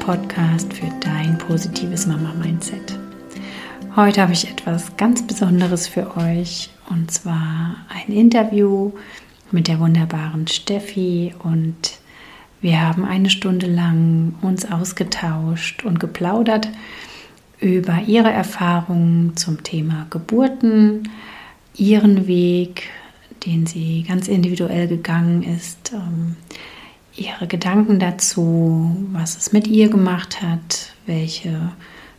Podcast für dein positives Mama-Mindset. Heute habe ich etwas ganz Besonderes für euch und zwar ein Interview mit der wunderbaren Steffi und wir haben eine Stunde lang uns ausgetauscht und geplaudert über ihre Erfahrungen zum Thema Geburten, ihren Weg, den sie ganz individuell gegangen ist, ähm, ihre Gedanken dazu, was es mit ihr gemacht hat, welche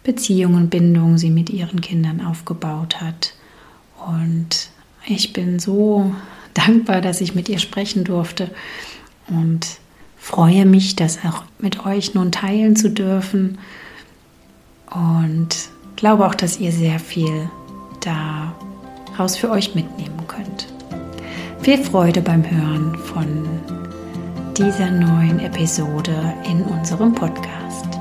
Beziehungen, Bindungen sie mit ihren Kindern aufgebaut hat. Und ich bin so dankbar, dass ich mit ihr sprechen durfte und freue mich, das auch mit euch nun teilen zu dürfen. Und glaube auch, dass ihr sehr viel daraus für euch mitnehmen könnt. Viel Freude beim Hören von dieser neuen Episode in unserem Podcast.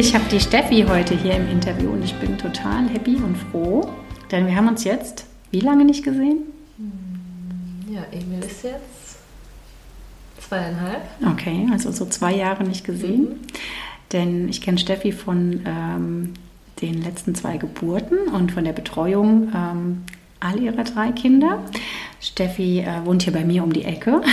Ich habe die Steffi heute hier im Interview und ich bin total happy und froh, denn wir haben uns jetzt wie lange nicht gesehen? Hm, ja, Emil ist jetzt zweieinhalb. Okay, also so zwei Jahre nicht gesehen. Mhm. Denn ich kenne Steffi von ähm, den letzten zwei Geburten und von der Betreuung ähm, all ihrer drei Kinder. Steffi äh, wohnt hier bei mir um die Ecke.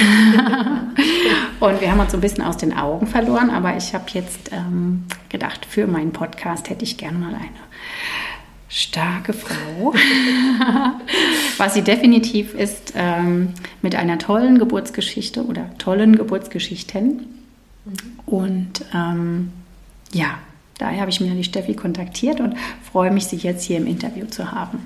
und wir haben uns so ein bisschen aus den Augen verloren, aber ich habe jetzt ähm, gedacht, für meinen Podcast hätte ich gerne mal eine starke Frau. Was sie definitiv ist, ähm, mit einer tollen Geburtsgeschichte oder tollen Geburtsgeschichten. Und ähm, ja, daher habe ich mir die Steffi kontaktiert und freue mich, sie jetzt hier im Interview zu haben.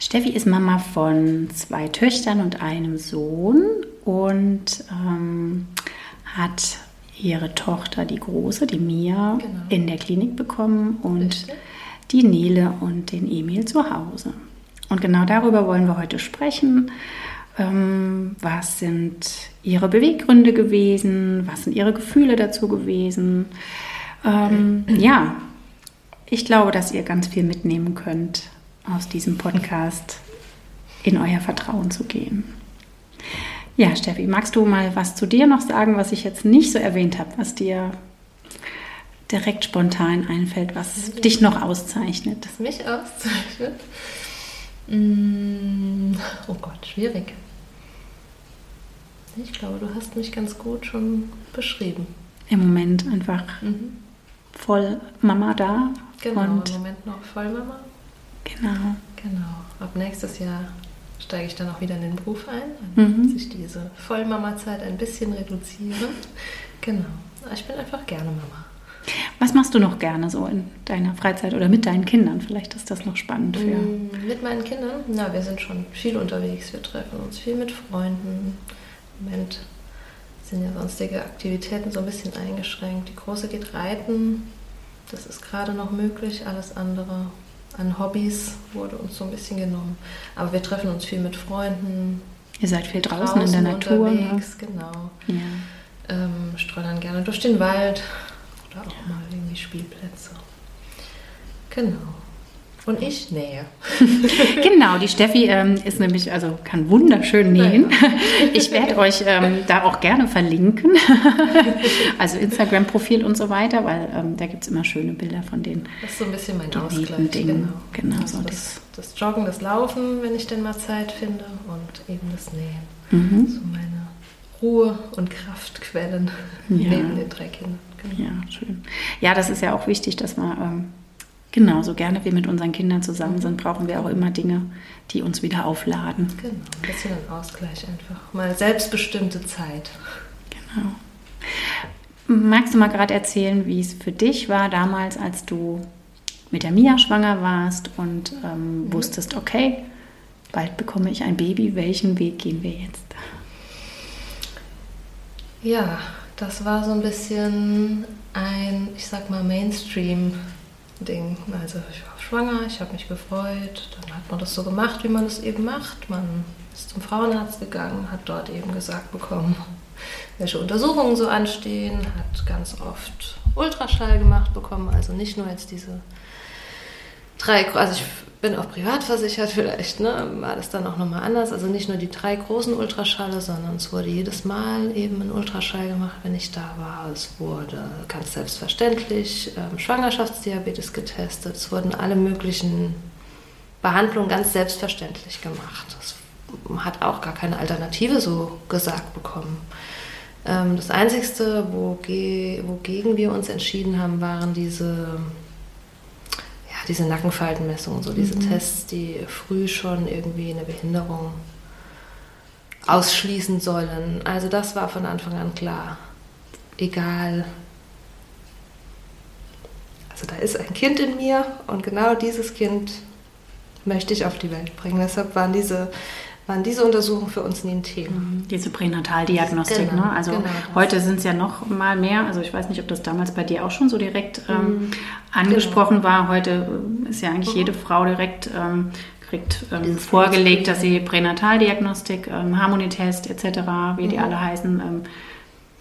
Steffi ist Mama von zwei Töchtern und einem Sohn und ähm, hat ihre Tochter, die Große, die Mia, genau. in der Klinik bekommen und Richtig. die Nele und den Emil zu Hause. Und genau darüber wollen wir heute sprechen. Ähm, was sind ihre Beweggründe gewesen? Was sind ihre Gefühle dazu gewesen? Ähm, ja, ich glaube, dass ihr ganz viel mitnehmen könnt aus diesem Podcast in euer Vertrauen zu gehen. Ja, Steffi, magst du mal was zu dir noch sagen, was ich jetzt nicht so erwähnt habe, was dir direkt spontan einfällt, was mhm. dich noch auszeichnet? Was mich auszeichnet? Mm, oh Gott, schwierig. Ich glaube, du hast mich ganz gut schon beschrieben. Im Moment einfach mhm. voll Mama da. Genau, im Moment noch voll Mama. Genau. Genau. Ab nächstes Jahr steige ich dann auch wieder in den Beruf ein. Mhm. sich diese Vollmama-Zeit ein bisschen reduzieren. Genau. Ich bin einfach gerne Mama. Was machst du noch gerne so in deiner Freizeit oder mit deinen Kindern? Vielleicht ist das noch spannend für. Mm, mit meinen Kindern? Na, wir sind schon viel unterwegs. Wir treffen uns viel mit Freunden. Im Moment sind ja sonstige Aktivitäten so ein bisschen eingeschränkt. Die Große geht reiten. Das ist gerade noch möglich. Alles andere an Hobbys wurde uns so ein bisschen genommen. Aber wir treffen uns viel mit Freunden. Ihr seid viel draußen, draußen in der Natur. Ne? Unterwegs, ne? genau. Ja. Ähm, streunern gerne durch den Wald oder auch ja. mal irgendwie Spielplätze. Genau. Und ich nähe. genau, die Steffi ähm, ist nämlich, also kann wunderschön nähen. Ich werde euch ähm, da auch gerne verlinken. also Instagram-Profil und so weiter, weil ähm, da gibt es immer schöne Bilder von den Das ist so ein bisschen mein Ausgleich. Dingen. Genau, genau also so das, das, Joggen, das Laufen, wenn ich denn mal Zeit finde und eben das Nähen. Mhm. So meine Ruhe- und Kraftquellen ja. neben den drei Kindern. Genau. Ja, schön. Ja, das ist ja auch wichtig, dass man ähm, Genau, so gerne wir mit unseren Kindern zusammen sind, brauchen wir auch immer Dinge, die uns wieder aufladen. Genau, ein bisschen ein Ausgleich einfach. Mal selbstbestimmte Zeit. Genau. Magst du mal gerade erzählen, wie es für dich war damals, als du mit der Mia schwanger warst und ähm, mhm. wusstest, okay, bald bekomme ich ein Baby, welchen Weg gehen wir jetzt? Ja, das war so ein bisschen ein, ich sag mal, Mainstream-Ding. Also ich war schwanger, ich habe mich gefreut, dann hat man das so gemacht, wie man es eben macht. Man ist zum Frauenarzt gegangen, hat dort eben gesagt bekommen, welche Untersuchungen so anstehen, hat ganz oft Ultraschall gemacht bekommen, also nicht nur jetzt diese drei, also ich bin auch privat versichert, vielleicht ne, war das dann auch nochmal anders. Also nicht nur die drei großen Ultraschalle, sondern es wurde jedes Mal eben ein Ultraschall gemacht, wenn ich da war. Es wurde ganz selbstverständlich ähm, Schwangerschaftsdiabetes getestet. Es wurden alle möglichen Behandlungen ganz selbstverständlich gemacht. Es hat auch gar keine Alternative so gesagt bekommen. Ähm, das Einzige, wogegen wir uns entschieden haben, waren diese diese Nackenfaltenmessung, so diese mhm. Tests, die früh schon irgendwie eine Behinderung ausschließen sollen. Also das war von Anfang an klar. Egal. Also da ist ein Kind in mir und genau dieses Kind möchte ich auf die Welt bringen. Deshalb waren diese waren diese Untersuchungen für uns nie ein Thema. Mhm. Diese Pränataldiagnostik, genau, ne? Also genau heute sind es ja noch mal mehr. Also ich weiß nicht, ob das damals bei dir auch schon so direkt ähm, mhm. angesprochen genau. war. Heute äh, ist ja eigentlich mhm. jede Frau direkt ähm, kriegt ähm, vorgelegt, dass sie Pränataldiagnostik, ähm, Harmonietest etc., wie die mhm. alle heißen, ähm,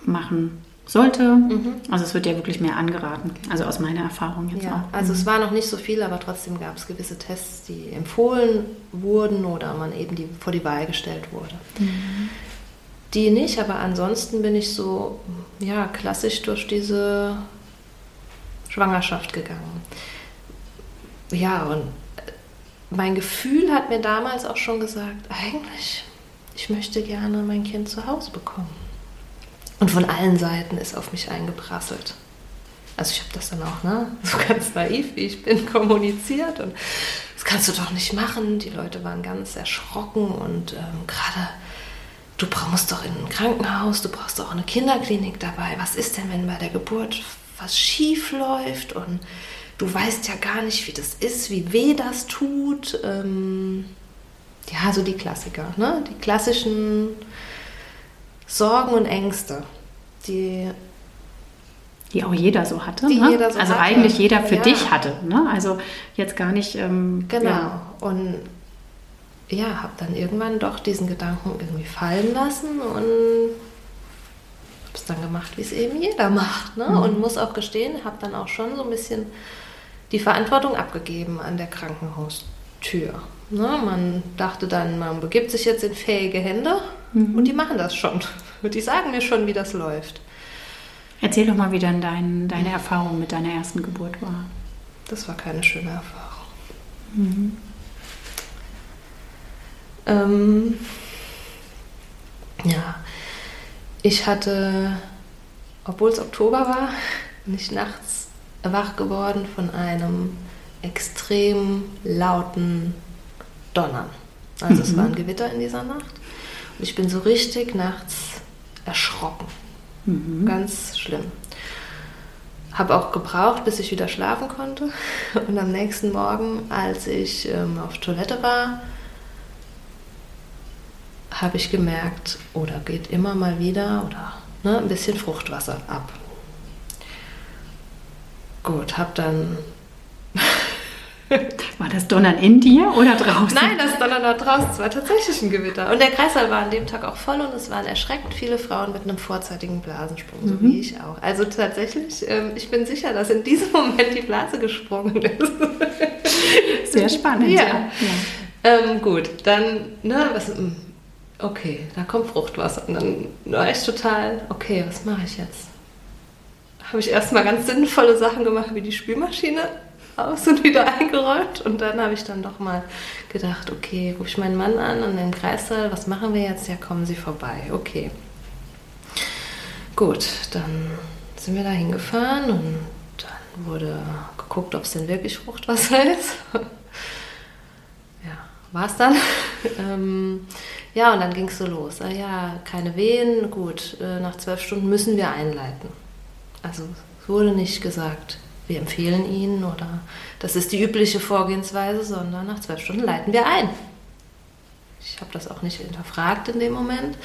machen sollte. Mhm. Also es wird ja wirklich mehr angeraten, also aus meiner Erfahrung jetzt ja, auch. Also mhm. es war noch nicht so viel, aber trotzdem gab es gewisse Tests, die empfohlen wurden oder man eben die, vor die Wahl gestellt wurde. Mhm. Die nicht, aber ansonsten bin ich so ja, klassisch durch diese Schwangerschaft gegangen. Ja, und mein Gefühl hat mir damals auch schon gesagt, eigentlich, ich möchte gerne mein Kind zu Hause bekommen. Und von allen Seiten ist auf mich eingeprasselt. Also ich habe das dann auch, ne, so ganz naiv wie ich bin, kommuniziert und das kannst du doch nicht machen. Die Leute waren ganz erschrocken und ähm, gerade du musst doch in ein Krankenhaus, du brauchst doch eine Kinderklinik dabei. Was ist denn, wenn bei der Geburt was schief läuft und du weißt ja gar nicht, wie das ist, wie weh das tut. Ähm, ja, so die Klassiker, ne? Die klassischen Sorgen und Ängste, die die auch jeder so hatte. Ne? Jeder so also hatte. eigentlich jeder für ja. dich hatte. Ne? Also jetzt gar nicht. Ähm, genau. Ja. Und ja, habe dann irgendwann doch diesen Gedanken irgendwie fallen lassen und habe es dann gemacht, wie es eben jeder macht. Ne? Mhm. Und muss auch gestehen, habe dann auch schon so ein bisschen die Verantwortung abgegeben an der Krankenhaustür. Ne? Man dachte dann, man begibt sich jetzt in fähige Hände Mhm. Und die machen das schon. Und die sagen mir schon, wie das läuft. Erzähl doch mal, wie dann dein, deine Erfahrung mit deiner ersten Geburt war. Das war keine schöne Erfahrung. Mhm. Ähm, ja, ich hatte, obwohl es Oktober war, bin ich nachts wach geworden von einem extrem lauten Donnern. Also mhm. es war ein Gewitter in dieser Nacht. Ich bin so richtig nachts erschrocken. Mhm. Ganz schlimm. Habe auch gebraucht, bis ich wieder schlafen konnte. Und am nächsten Morgen, als ich ähm, auf Toilette war, habe ich gemerkt, oder geht immer mal wieder oder ne, ein bisschen Fruchtwasser ab. Gut, habe dann war das Donnern in dir oder draußen? Nein, das Donnern da draußen. Es war tatsächlich ein Gewitter. Und der Kreißsaal war an dem Tag auch voll und es waren erschreckend viele Frauen mit einem vorzeitigen Blasensprung, so mhm. wie ich auch. Also tatsächlich, ähm, ich bin sicher, dass in diesem Moment die Blase gesprungen ist. Sehr spannend. Ja. ja. Ähm, gut, dann, ne, was, hm, okay, da kommt Fruchtwasser. Und dann war ich total, okay, was mache ich jetzt? Habe ich erstmal ganz sinnvolle Sachen gemacht, wie die Spülmaschine aus und wieder eingeräumt. Und dann habe ich dann doch mal gedacht, okay, rufe ich meinen Mann an und den Kreissaal, was machen wir jetzt? Ja, kommen Sie vorbei. Okay. Gut, dann sind wir da hingefahren und dann wurde geguckt, ob es denn wirklich Fruchtwasser ist. ja, war es dann. ähm, ja, und dann ging es so los. Ah ja, keine Wehen, gut, äh, nach zwölf Stunden müssen wir einleiten. Also es wurde nicht gesagt, wir empfehlen Ihnen oder das ist die übliche Vorgehensweise, sondern nach zwölf Stunden leiten wir ein. Ich habe das auch nicht hinterfragt in dem Moment.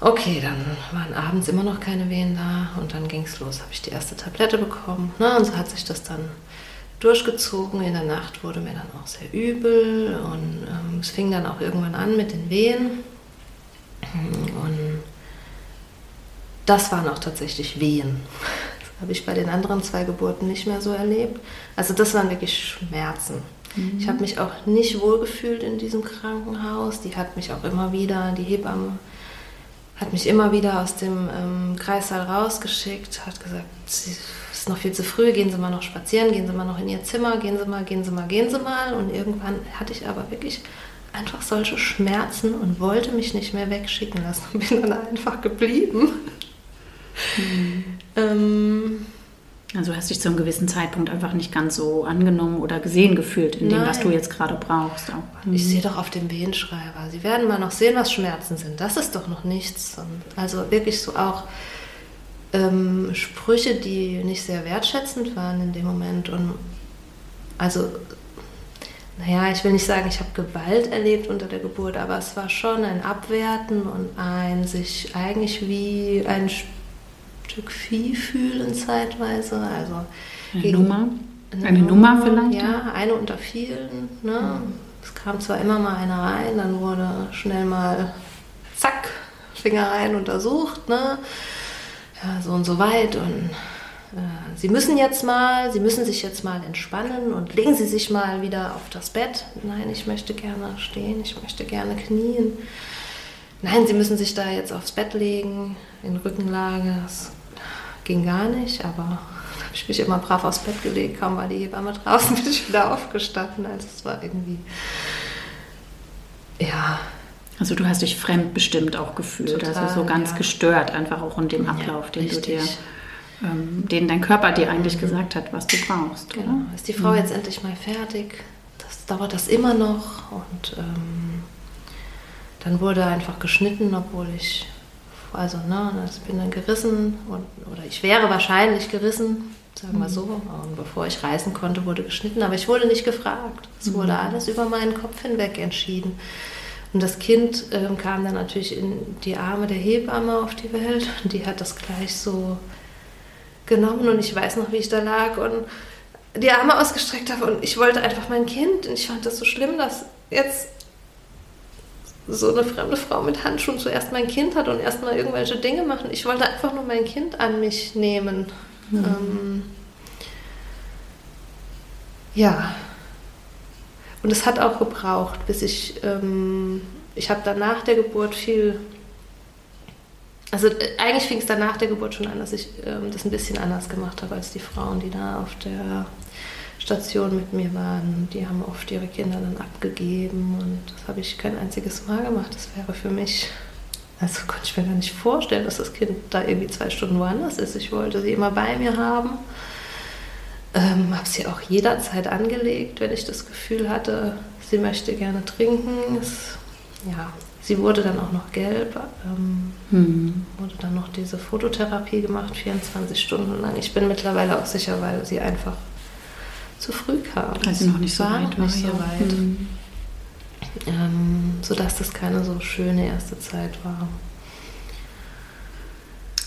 Okay, dann waren abends immer noch keine Wehen da und dann ging es los, habe ich die erste Tablette bekommen. Ne? Und so hat sich das dann durchgezogen. In der Nacht wurde mir dann auch sehr übel und ähm, es fing dann auch irgendwann an mit den Wehen. Und das waren auch tatsächlich Wehen. Habe ich bei den anderen zwei Geburten nicht mehr so erlebt. Also das waren wirklich Schmerzen. Mhm. Ich habe mich auch nicht wohlgefühlt in diesem Krankenhaus. Die hat mich auch immer wieder, die Hebamme hat mich immer wieder aus dem ähm, Kreissaal rausgeschickt, hat gesagt, es ist noch viel zu früh, gehen Sie mal noch spazieren, gehen Sie mal noch in Ihr Zimmer, gehen Sie mal, gehen Sie mal, gehen Sie mal. Und irgendwann hatte ich aber wirklich einfach solche Schmerzen und wollte mich nicht mehr wegschicken lassen und bin dann einfach geblieben. Mhm. Ähm, also hast dich zu einem gewissen Zeitpunkt einfach nicht ganz so angenommen oder gesehen gefühlt in dem, Nein. was du jetzt gerade brauchst. Mhm. Ich sehe doch auf dem Wehenschreiber. Sie werden mal noch sehen, was Schmerzen sind. Das ist doch noch nichts. Und also wirklich so auch ähm, Sprüche, die nicht sehr wertschätzend waren in dem Moment. Und also, naja, ich will nicht sagen, ich habe Gewalt erlebt unter der Geburt, aber es war schon ein Abwerten und ein sich eigentlich wie ein Stück Vieh fühlen zeitweise. Also eine Nummer? Eine, eine Nummer, Nummer, vielleicht? Ja, eine unter vielen. Ne? Es kam zwar immer mal einer rein, dann wurde schnell mal zack, Finger rein untersucht. Ne? Ja, so und so weit und äh, Sie müssen jetzt mal, Sie müssen sich jetzt mal entspannen und legen Sie sich mal wieder auf das Bett. Nein, ich möchte gerne stehen, ich möchte gerne knien. Nein, Sie müssen sich da jetzt aufs Bett legen, in Rückenlage. Das ging gar nicht, aber da habe ich mich immer brav aufs Bett gelegt, kaum war die Hebamme draußen, bin ich wieder aufgestanden. Also es war irgendwie, ja. Also du hast dich fremdbestimmt auch gefühlt, Total, also so ganz ja. gestört, einfach auch in dem Ablauf, ja, den du dir, ähm, den dein Körper dir eigentlich mhm. gesagt hat, was du brauchst, genau. oder? Ist die Frau mhm. jetzt endlich mal fertig? Das dauert das immer noch und ähm, dann wurde einfach geschnitten, obwohl ich also, ne, ich bin dann gerissen und, oder ich wäre wahrscheinlich gerissen, sagen wir mhm. so. Und bevor ich reisen konnte, wurde geschnitten, aber ich wurde nicht gefragt. Es wurde mhm. alles über meinen Kopf hinweg entschieden. Und das Kind äh, kam dann natürlich in die Arme der Hebamme auf die Welt und die hat das gleich so genommen und ich weiß noch, wie ich da lag und die Arme ausgestreckt habe und ich wollte einfach mein Kind und ich fand das so schlimm, dass jetzt so eine fremde Frau mit Handschuhen zuerst mein Kind hat und erstmal irgendwelche Dinge machen. Ich wollte einfach nur mein Kind an mich nehmen. Mhm. Ähm, ja. Und es hat auch gebraucht, bis ich, ähm, ich habe dann nach der Geburt viel, also äh, eigentlich fing es dann nach der Geburt schon an, dass ich ähm, das ein bisschen anders gemacht habe als die Frauen, die da auf der Station mit mir waren. Die haben oft ihre Kinder dann abgegeben und das habe ich kein einziges Mal gemacht. Das wäre für mich, also konnte ich mir gar nicht vorstellen, dass das Kind da irgendwie zwei Stunden woanders ist. Ich wollte sie immer bei mir haben. Ähm, habe sie auch jederzeit angelegt, wenn ich das Gefühl hatte, sie möchte gerne trinken. Es, ja, sie wurde dann auch noch gelb. Ähm, hm. Wurde dann noch diese Fototherapie gemacht, 24 Stunden lang. Ich bin mittlerweile auch sicher, weil sie einfach zu früh kam. Also noch nicht so war weit noch nicht so weit. Mhm. Ähm, sodass das keine so schöne erste Zeit war.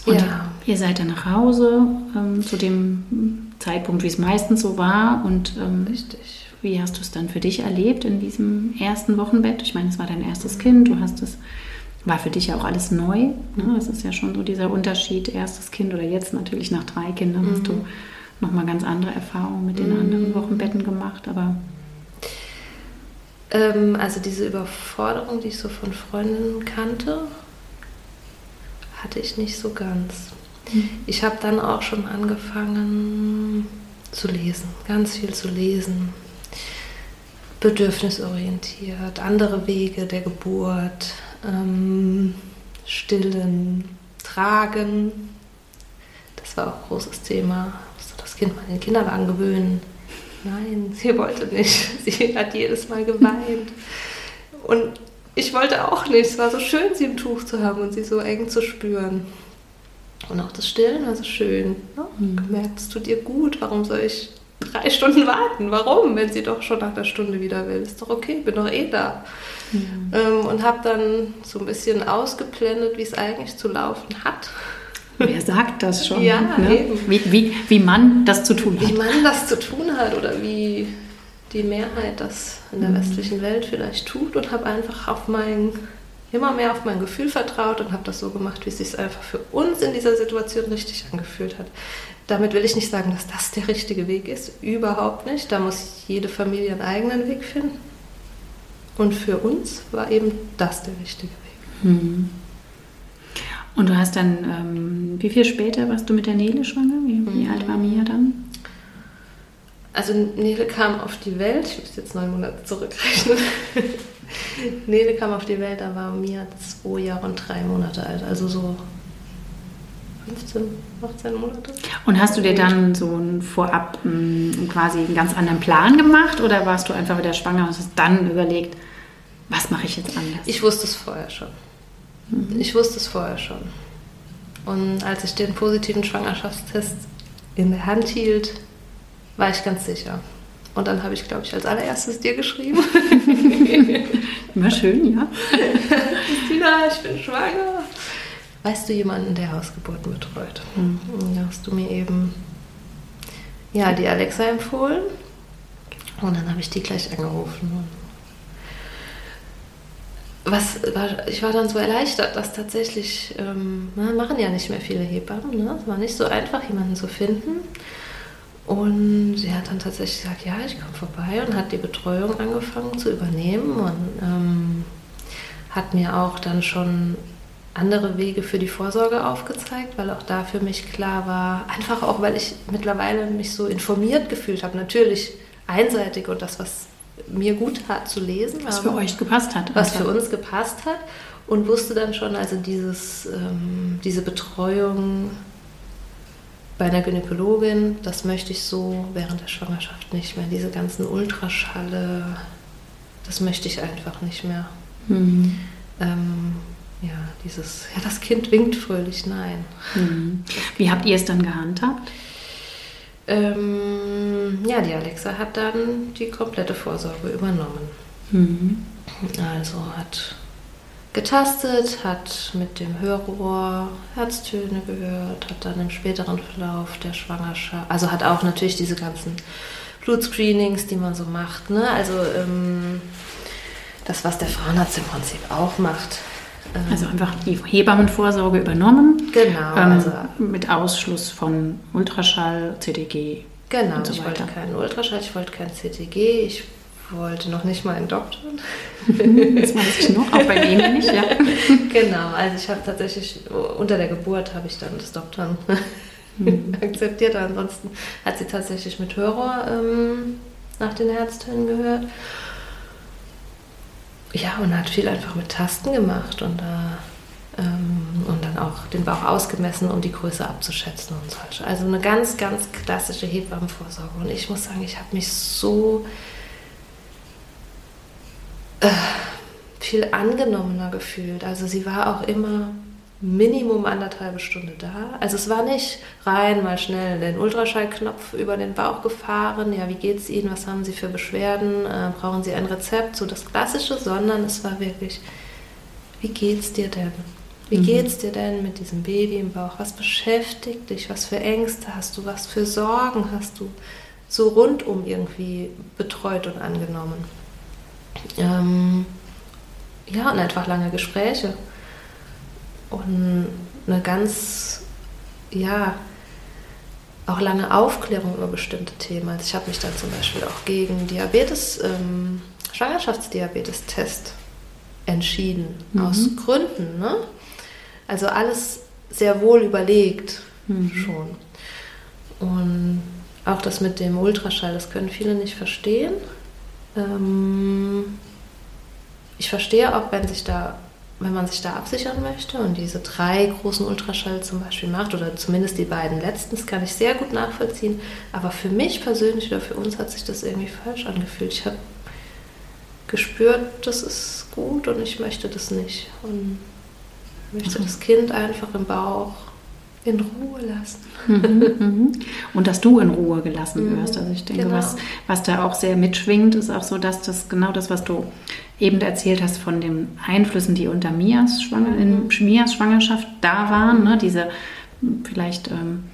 Und ja. ihr seid dann nach Hause ähm, zu dem Zeitpunkt, wie es meistens so war. Und ähm, Richtig. wie hast du es dann für dich erlebt in diesem ersten Wochenbett? Ich meine, es war dein erstes Kind, du hast es, war für dich ja auch alles neu. Ne? Das ist ja schon so dieser Unterschied, erstes Kind oder jetzt natürlich nach drei Kindern mhm. hast du nochmal ganz andere Erfahrungen mit den anderen mm. Wochenbetten gemacht, aber. Ähm, also diese Überforderung, die ich so von Freundinnen kannte, hatte ich nicht so ganz. Mhm. Ich habe dann auch schon angefangen zu lesen, ganz viel zu lesen, bedürfnisorientiert, andere Wege der Geburt, ähm, stillen, tragen. Das war auch ein großes Thema. Kind mal in den Kinderwagen gewöhnen. Nein, sie wollte nicht. Sie hat jedes Mal geweint. Und ich wollte auch nicht. Es war so schön, sie im Tuch zu haben und sie so eng zu spüren. Und auch das Stillen war so schön. Ne? Mhm. Gemerkt, es tut ihr gut. Warum soll ich drei Stunden warten. Warum? Wenn sie doch schon nach der Stunde wieder will. Ist doch okay, bin doch eh da. Mhm. Ähm, und habe dann so ein bisschen ausgeblendet, wie es eigentlich zu laufen hat. Wer sagt das schon? Ja, ne? wie, wie, wie man das zu tun hat. Wie man das zu tun hat oder wie die Mehrheit das in der mhm. westlichen Welt vielleicht tut und habe einfach auf mein, immer mehr auf mein Gefühl vertraut und habe das so gemacht, wie es sich einfach für uns in dieser Situation richtig angefühlt hat. Damit will ich nicht sagen, dass das der richtige Weg ist. Überhaupt nicht. Da muss jede Familie einen eigenen Weg finden. Und für uns war eben das der richtige Weg. Mhm. Und du hast dann, ähm, wie viel später warst du mit der Nele schwanger? Wie, wie mhm. alt war Mia dann? Also Nele kam auf die Welt, ich muss jetzt neun Monate zurückrechnen. Nele kam auf die Welt, da war Mia zwei Jahre und drei Monate alt, also so 15, 18 Monate. Und hast du dir dann so ein vorab m, quasi einen ganz anderen Plan gemacht oder warst du einfach wieder schwanger und hast dann überlegt, was mache ich jetzt anders? Ich wusste es vorher schon. Mhm. Ich wusste es vorher schon. Und als ich den positiven Schwangerschaftstest in der Hand hielt, war ich ganz sicher. Und dann habe ich, glaube ich, als allererstes dir geschrieben. Immer schön, ja. Christina, ich bin schwanger. Weißt du jemanden, der Hausgeburten betreut? Mhm. Da hast du mir eben ja, die Alexa empfohlen. Und dann habe ich die gleich angerufen was war, ich war dann so erleichtert, dass tatsächlich, ähm, na, machen ja nicht mehr viele Hebammen, ne? es war nicht so einfach, jemanden zu finden. Und sie hat dann tatsächlich gesagt, ja, ich komme vorbei und hat die Betreuung angefangen zu übernehmen und ähm, hat mir auch dann schon andere Wege für die Vorsorge aufgezeigt, weil auch da für mich klar war, einfach auch, weil ich mittlerweile mich so informiert gefühlt habe, natürlich einseitig und das, was mir gut tat zu lesen. Was für euch gepasst hat. Was für uns gepasst hat. Und wusste dann schon, also dieses, ähm, diese Betreuung bei einer Gynäkologin, das möchte ich so während der Schwangerschaft nicht mehr. Diese ganzen Ultraschalle, das möchte ich einfach nicht mehr. Mhm. Ähm, ja, dieses, ja, das Kind winkt fröhlich, nein. Mhm. Wie habt ihr es dann gehandhabt? Ähm, ja, die Alexa hat dann die komplette Vorsorge übernommen. Mhm. Also hat getastet, hat mit dem Hörrohr Herztöne gehört, hat dann im späteren Verlauf der Schwangerschaft, also hat auch natürlich diese ganzen Blutscreenings, die man so macht. Ne? Also ähm, das, was der Frauenarzt im Prinzip auch macht. Ähm, also einfach die Hebammenvorsorge übernommen. Genau. Ähm, also mit Ausschluss von Ultraschall, CTG. Genau, so ich wollte keinen Ultraschall, ich wollte kein CTG, ich wollte noch nicht mal einen Doktor. das weiß ich noch, auch bei denen nicht, ja. Genau, also ich habe tatsächlich, unter der Geburt habe ich dann das Doktor mhm. akzeptiert, ansonsten hat sie tatsächlich mit Hörer ähm, nach den Herztönen gehört. Ja, und hat viel einfach mit Tasten gemacht und, äh, ähm, und auch den Bauch ausgemessen, um die Größe abzuschätzen und solche. Also eine ganz, ganz klassische Hebammenvorsorge. Und ich muss sagen, ich habe mich so äh, viel angenommener gefühlt. Also sie war auch immer Minimum anderthalbe Stunde da. Also es war nicht rein mal schnell den Ultraschallknopf über den Bauch gefahren. Ja, wie geht's Ihnen? Was haben Sie für Beschwerden? Äh, brauchen Sie ein Rezept? So das Klassische, sondern es war wirklich, wie geht's dir denn? Wie mhm. geht's dir denn mit diesem Baby im Bauch? Was beschäftigt dich? Was für Ängste hast du? Was für Sorgen hast du? So rundum irgendwie betreut und angenommen. Ähm, ja, und einfach lange Gespräche und eine ganz, ja, auch lange Aufklärung über bestimmte Themen. Also ich habe mich dann zum Beispiel auch gegen Diabetes, ähm, Schwangerschaftsdiabetes-Test entschieden, mhm. aus Gründen. Ne? Also alles sehr wohl überlegt mhm. schon. Und auch das mit dem Ultraschall, das können viele nicht verstehen. Ähm, ich verstehe auch, wenn sich da wenn man sich da absichern möchte und diese drei großen Ultraschall zum Beispiel macht, oder zumindest die beiden letzten, das kann ich sehr gut nachvollziehen. Aber für mich persönlich oder für uns hat sich das irgendwie falsch angefühlt. Ich habe gespürt, das ist gut und ich möchte das nicht. Und möchte das Kind einfach im Bauch in Ruhe lassen. Mhm, mhm. Und dass du in Ruhe gelassen wirst. Also ich denke, Genau. was, was da auch sehr mitschwingt, ist auch so, dass das genau das, was du eben erzählt hast von den Einflüssen, die unter Mias, Schwanger, in Mias Schwangerschaft da waren, ne? diese vielleicht ähm,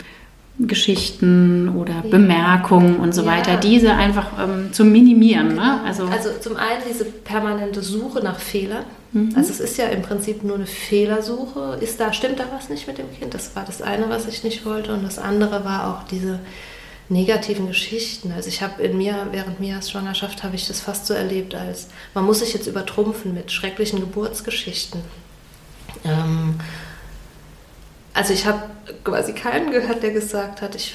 Geschichten oder Bemerkungen und so Ja. weiter, diese einfach ähm, zu minimieren. Ne? Also, Also zum einen diese permanente Suche nach Fehlern. Mhm. Also es ist ja im Prinzip nur eine Fehlersuche. Ist da, stimmt da was nicht mit dem Kind? Das war das eine, was ich nicht wollte. Und das andere war auch diese negativen Geschichten. Also ich habe in mir, während Mias Schwangerschaft, habe ich das fast so erlebt, als man muss sich jetzt übertrumpfen mit schrecklichen Geburtsgeschichten. Ähm, also ich habe quasi keinen gehört, der gesagt hat, ich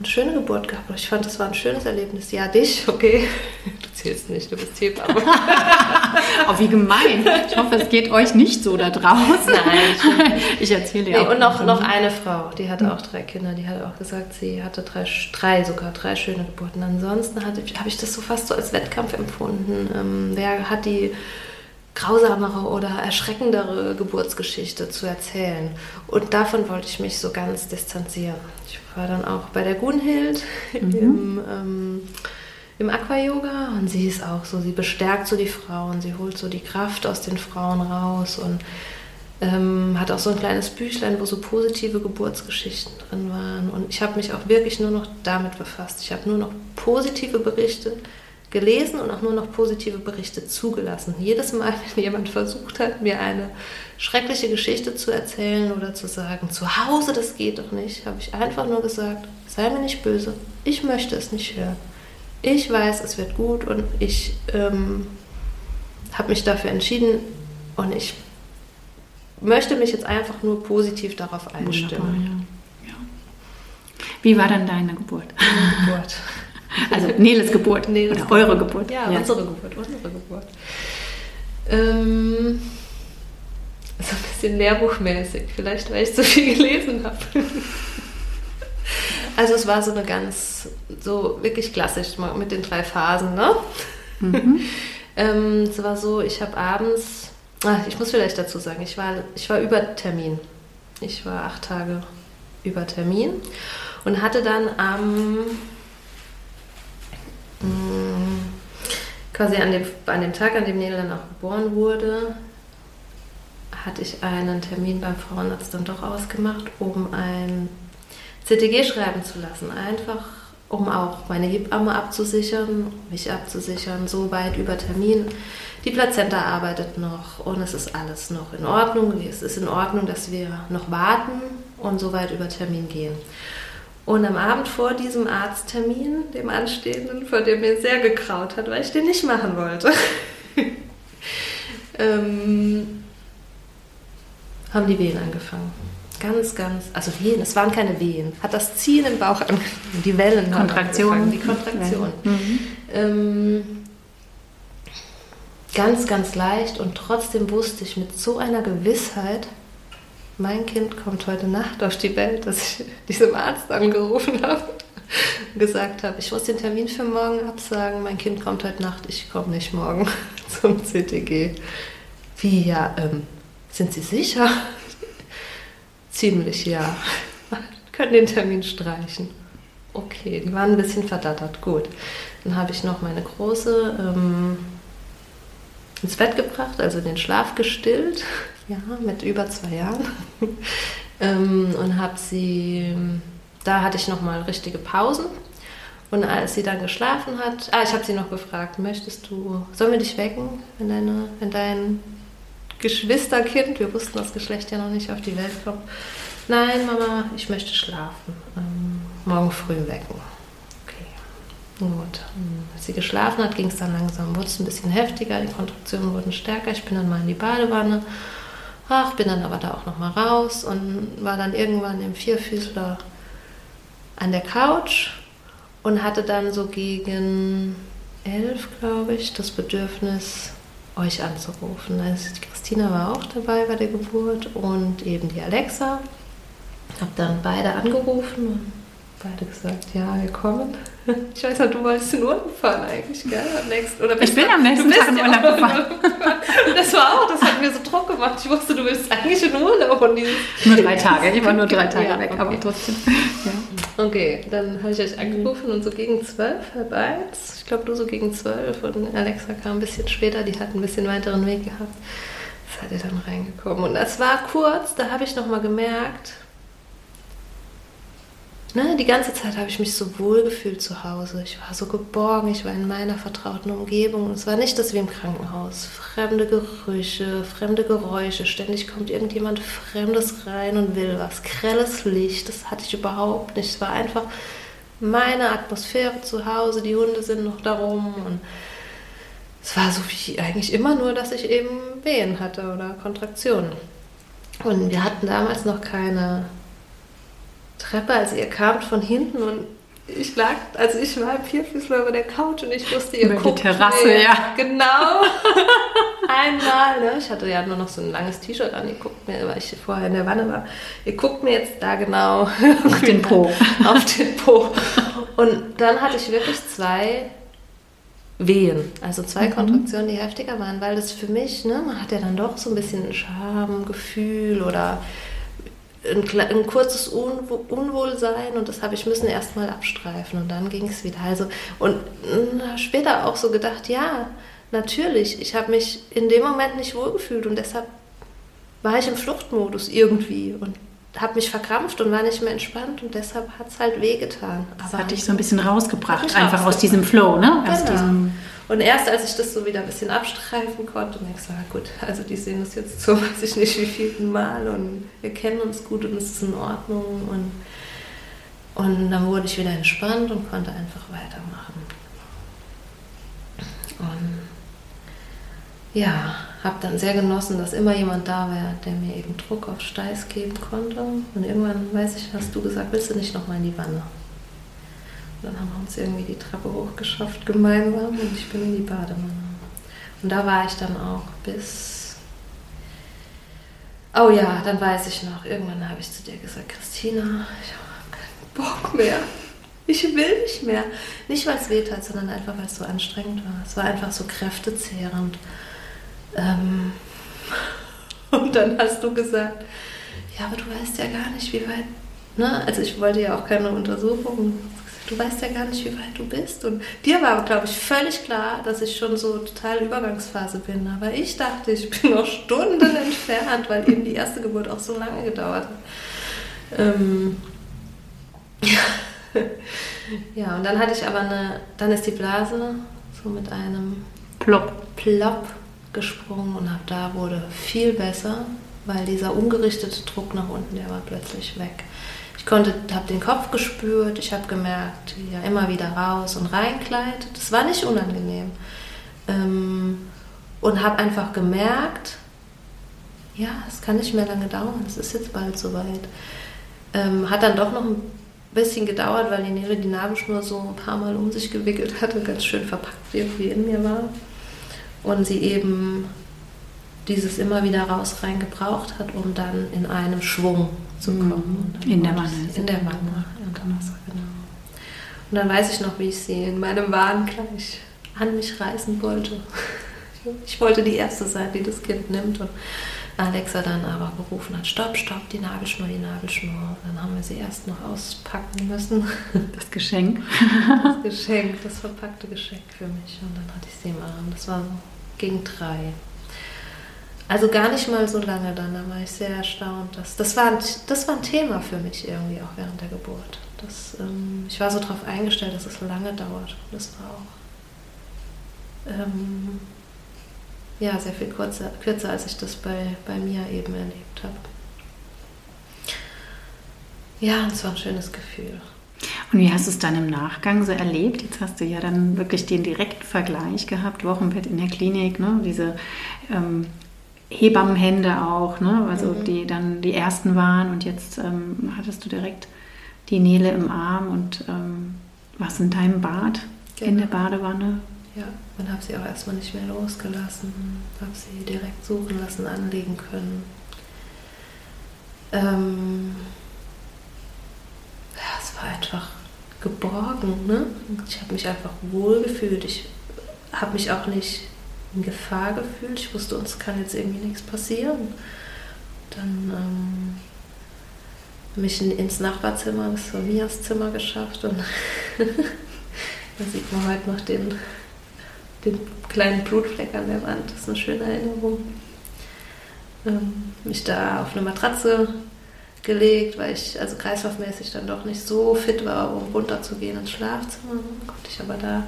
eine schöne Geburt gehabt. Ich fand, das war ein schönes Erlebnis. Ja, dich, okay. Du zählst nicht, du bist Hebamme. oh, wie gemein. Ich hoffe, es geht euch nicht so da draußen. Nein, Ich erzähle Nee, ja auch. und noch, noch eine Frau, die hatte auch drei Kinder, die hat auch gesagt, sie hatte drei, drei sogar, drei schöne Geburten. Ansonsten hatte, habe ich das so fast so als Wettkampf empfunden. Ähm, wer hat die grausamere oder erschreckendere Geburtsgeschichte zu erzählen? Und davon wollte ich mich so ganz distanzieren. Ich war dann auch bei der Gunhild im, ähm, im Aqua-Yoga und sie ist auch so, sie bestärkt so die Frauen, sie holt so die Kraft aus den Frauen raus und ähm, hat auch so ein kleines Büchlein, wo so positive Geburtsgeschichten drin waren. Und ich habe mich auch wirklich nur noch damit befasst. Ich habe nur noch positive Berichte gelesen und auch nur noch positive Berichte zugelassen. Jedes Mal, wenn jemand versucht hat, mir eine schreckliche Geschichte zu erzählen oder zu sagen, zu Hause, das geht doch nicht, habe ich einfach nur gesagt, sei mir nicht böse, ich möchte es nicht hören. Ich weiß, es wird gut und ich ähm, habe mich dafür entschieden und ich möchte mich jetzt einfach nur positiv darauf Wunderbar, einstimmen. ja. Ja. Wie war dann deine Geburt? Geburt. Also Neles Geburt Neles oder eure Geburt. Ja, unsere Geburt, unsere Geburt. Ähm, so ein bisschen lehrbuchmäßig, vielleicht weil ich zu viel gelesen habe. Also es war so eine ganz, so wirklich klassisch mit den drei Phasen, ne? ähm, es war so, ich habe abends, ah, ich muss vielleicht dazu sagen, ich war, ich war über Termin. Ich war acht Tage über Termin und hatte dann am quasi an dem, an dem Tag, an dem Nele dann auch geboren wurde, hatte ich einen Termin beim Frauenarzt dann doch ausgemacht, um ein CTG schreiben zu lassen. Einfach, um auch meine Hebamme abzusichern, mich abzusichern, so weit über Termin. Die Plazenta arbeitet noch und es ist alles noch in Ordnung. Es ist in Ordnung, dass wir noch warten und so weit über Termin gehen. Und am Abend vor diesem Arzttermin, dem anstehenden, vor dem mir sehr gekraut hat, weil ich den nicht machen wollte, ähm, haben die Wehen angefangen. Ganz, ganz, also Wehen, es waren keine Wehen, hat das Ziehen im Bauch angefangen, die Wellen haben Kontraktion. angefangen, die Kontraktion. Mhm. Ähm, ganz, ganz leicht und trotzdem wusste ich mit so einer Gewissheit, mein Kind kommt heute Nacht auf die Welt, dass ich diesem Arzt angerufen habe und gesagt habe, ich muss den Termin für morgen absagen, mein Kind kommt heute Nacht, ich komme nicht morgen zum CTG. Wie, ja, ähm, sind Sie sicher? Ziemlich, ja. Können den Termin streichen. Okay, die waren ein bisschen verdattert, gut. Dann habe ich noch meine Große ähm, ins Bett gebracht, also den Schlaf gestillt, ja, mit über zwei Jahren. ähm, und habe sie, da hatte ich nochmal richtige Pausen. Und als sie dann geschlafen hat, ah, ich habe sie noch gefragt, möchtest du, sollen wir dich wecken, wenn, deine, wenn dein Geschwisterkind, wir wussten das Geschlecht ja noch nicht, auf die Welt kommt? Nein, Mama, ich möchte schlafen. Ähm, morgen früh wecken. Okay, gut. Als sie geschlafen hat, ging es dann langsam, wurde es ein bisschen heftiger, die Kontraktionen wurden stärker. Ich bin dann mal in die Badewanne. Ach, bin dann aber da auch noch mal raus und war dann irgendwann im Vierfüßler an der Couch und hatte dann so gegen elf, glaube ich, das Bedürfnis, euch anzurufen. Also die Christina war auch dabei bei der Geburt und eben die Alexa. Habe dann beide angerufen. beide gesagt, ja, wir kommen. Ich weiß noch, du wolltest in Urlaub fahren eigentlich, gell? Am nächsten, oder ich bin am nächsten Tag in Urlaub gefahren. Das war auch, das hat mir so Druck gemacht. Ich wusste, du willst eigentlich in Urlaub. Und nur drei Tage, ich war nur drei Tage ja, weg, okay. aber trotzdem. Ja. Okay, dann habe ich euch angerufen und so gegen zwölf, halb eins. Ich glaube, du so gegen zwölf und Alexa kam ein bisschen später, die hat ein bisschen weiteren Weg gehabt. Seid ihr dann reingekommen. Und das war kurz, da habe ich nochmal gemerkt, Ne, die ganze Zeit habe ich mich so wohl gefühlt zu Hause. Ich war so geborgen, ich war in meiner vertrauten Umgebung. Es war nicht das wie im Krankenhaus. Fremde Gerüche, fremde Geräusche. Ständig kommt irgendjemand Fremdes rein und will was. Grelles Licht, das hatte ich überhaupt nicht. Es war einfach meine Atmosphäre zu Hause. Die Hunde sind noch darum und es war so wie eigentlich immer nur, dass ich eben Wehen hatte oder Kontraktionen. Und wir hatten damals noch keine Treppe, als ihr kamt von hinten und ich lag, also ich war im Vierfüßler über der Couch und ich wusste, ihr über guckt die Terrasse, mir. ja. Genau. Einmal, ne? Ich hatte ja nur noch so ein langes T-Shirt an. Ihr guckt mir, weil ich vorher in der Wanne war. Ihr guckt mir jetzt da genau auf den Po. auf den Po. Und dann hatte ich wirklich zwei Wehen, also zwei mhm. Kontraktionen, die heftiger waren, weil das für mich, ne, man hat ja dann doch so ein bisschen Schamgefühl oder ein, ein kurzes Unwo Unwohlsein und das habe ich müssen erstmal abstreifen und dann ging es wieder. Also und na, später auch so gedacht, ja, natürlich, ich habe mich in dem Moment nicht wohlgefühlt und deshalb war ich im Fluchtmodus irgendwie und habe mich verkrampft und war nicht mehr entspannt und deshalb hat es halt wehgetan. Das hat dich so ein bisschen rausgebracht, einfach aus diesem Flow, ne? Genau. Und erst als ich das so wieder ein bisschen abstreifen konnte, und ich gesagt, gut, also die sehen das jetzt so, weiß ich nicht wie vielten Mal und wir kennen uns gut und es ist in Ordnung und, und dann wurde ich wieder entspannt und konnte einfach weitermachen. Und ja, habe dann sehr genossen, dass immer jemand da war, der mir eben Druck auf Steiß geben konnte. Und irgendwann, weiß ich, hast du gesagt, willst du nicht nochmal in die Wanne? Dann haben wir uns irgendwie die Treppe hochgeschafft gemeinsam und ich bin in die Badewanne. Und da war ich dann auch bis. Oh ja, dann weiß ich noch, irgendwann habe ich zu dir gesagt, Christina, ich habe keinen Bock mehr. Ich will nicht mehr. Nicht, weil es weh tat, sondern einfach, weil es so anstrengend war. Es war einfach so kräftezehrend. Ähm und dann hast du gesagt, ja, aber du weißt ja gar nicht, wie weit. Ne? Also ich wollte ja auch keine Untersuchung du weißt ja gar nicht, wie weit du bist. Und dir war, glaube ich, völlig klar, dass ich schon so total Übergangsphase bin. Aber ich dachte, ich bin noch Stunden entfernt, weil eben die erste Geburt auch so lange gedauert hat. Ähm, ja, und dann hatte ich aber eine, dann ist die Blase so mit einem Plop, Plop gesprungen und ab da wurde viel besser, weil dieser ungerichtete Druck nach unten, der war plötzlich weg ich konnte, habe den Kopf gespürt, ich habe gemerkt, wie er immer wieder raus und reinkleidet. Das war nicht unangenehm. Ähm, und habe einfach gemerkt, ja, es kann nicht mehr lange dauern, es ist jetzt bald soweit. Ähm, hat dann doch noch ein bisschen gedauert, weil die Nele die Nabelschnur so ein paar Mal um sich gewickelt hatte, ganz schön verpackt irgendwie in mir war. Und sie eben dieses immer wieder raus rein gebraucht hat, um dann in einem Schwung zu kommen. Mhm. In der Wanne. In der Wanne, genau. Und dann weiß ich noch, wie ich sie in meinem Wahn gleich an mich reißen wollte. Ich wollte die Erste sein, die das Kind nimmt. Und Alexa dann aber gerufen hat, stopp, stopp, die Nabelschnur, die Nabelschnur. Und dann haben wir sie erst noch auspacken müssen. Das Geschenk. Das Geschenk, das verpackte Geschenk für mich. Und dann hatte ich sie im Arm. Das war so gegen drei. Also gar nicht mal so lange dann, da war ich sehr erstaunt. Dass, das, war ein, das war ein Thema für mich irgendwie auch während der Geburt. Das, ähm, ich war so darauf eingestellt, dass es lange dauert. Das war auch ähm, ja, sehr viel kürzer, kürzer, als ich das bei, bei mir eben erlebt habe. Ja, es war ein schönes Gefühl. Und wie hast du es dann im Nachgang so erlebt? Jetzt hast du ja dann wirklich den direkten Vergleich gehabt, Wochenbett in der Klinik, ne? diese ähm, Hebammenhände auch, ne? also mhm. die dann die ersten waren und jetzt ähm, hattest du direkt die Nele im Arm und ähm, warst in deinem Bad, genau. in der Badewanne. Ja, und habe sie auch erstmal nicht mehr losgelassen, habe sie direkt suchen lassen, anlegen können. Ähm, ja, es war ein einfach geborgen. Ne? Ich habe mich einfach wohl gefühlt. Ich habe mich auch nicht in Gefahr gefühlt. Ich wusste, uns kann jetzt irgendwie nichts passieren. Dann ähm, mich ins Nachbarzimmer, zu Mias Zimmer geschafft und da sieht man heute noch den, den kleinen Blutfleck an der Wand. Das ist eine schöne Erinnerung. Ähm, mich da auf eine Matratze gelegt, weil ich also kreislaufmäßig dann doch nicht so fit war, um runterzugehen ins Schlafzimmer. Konnte ich aber da,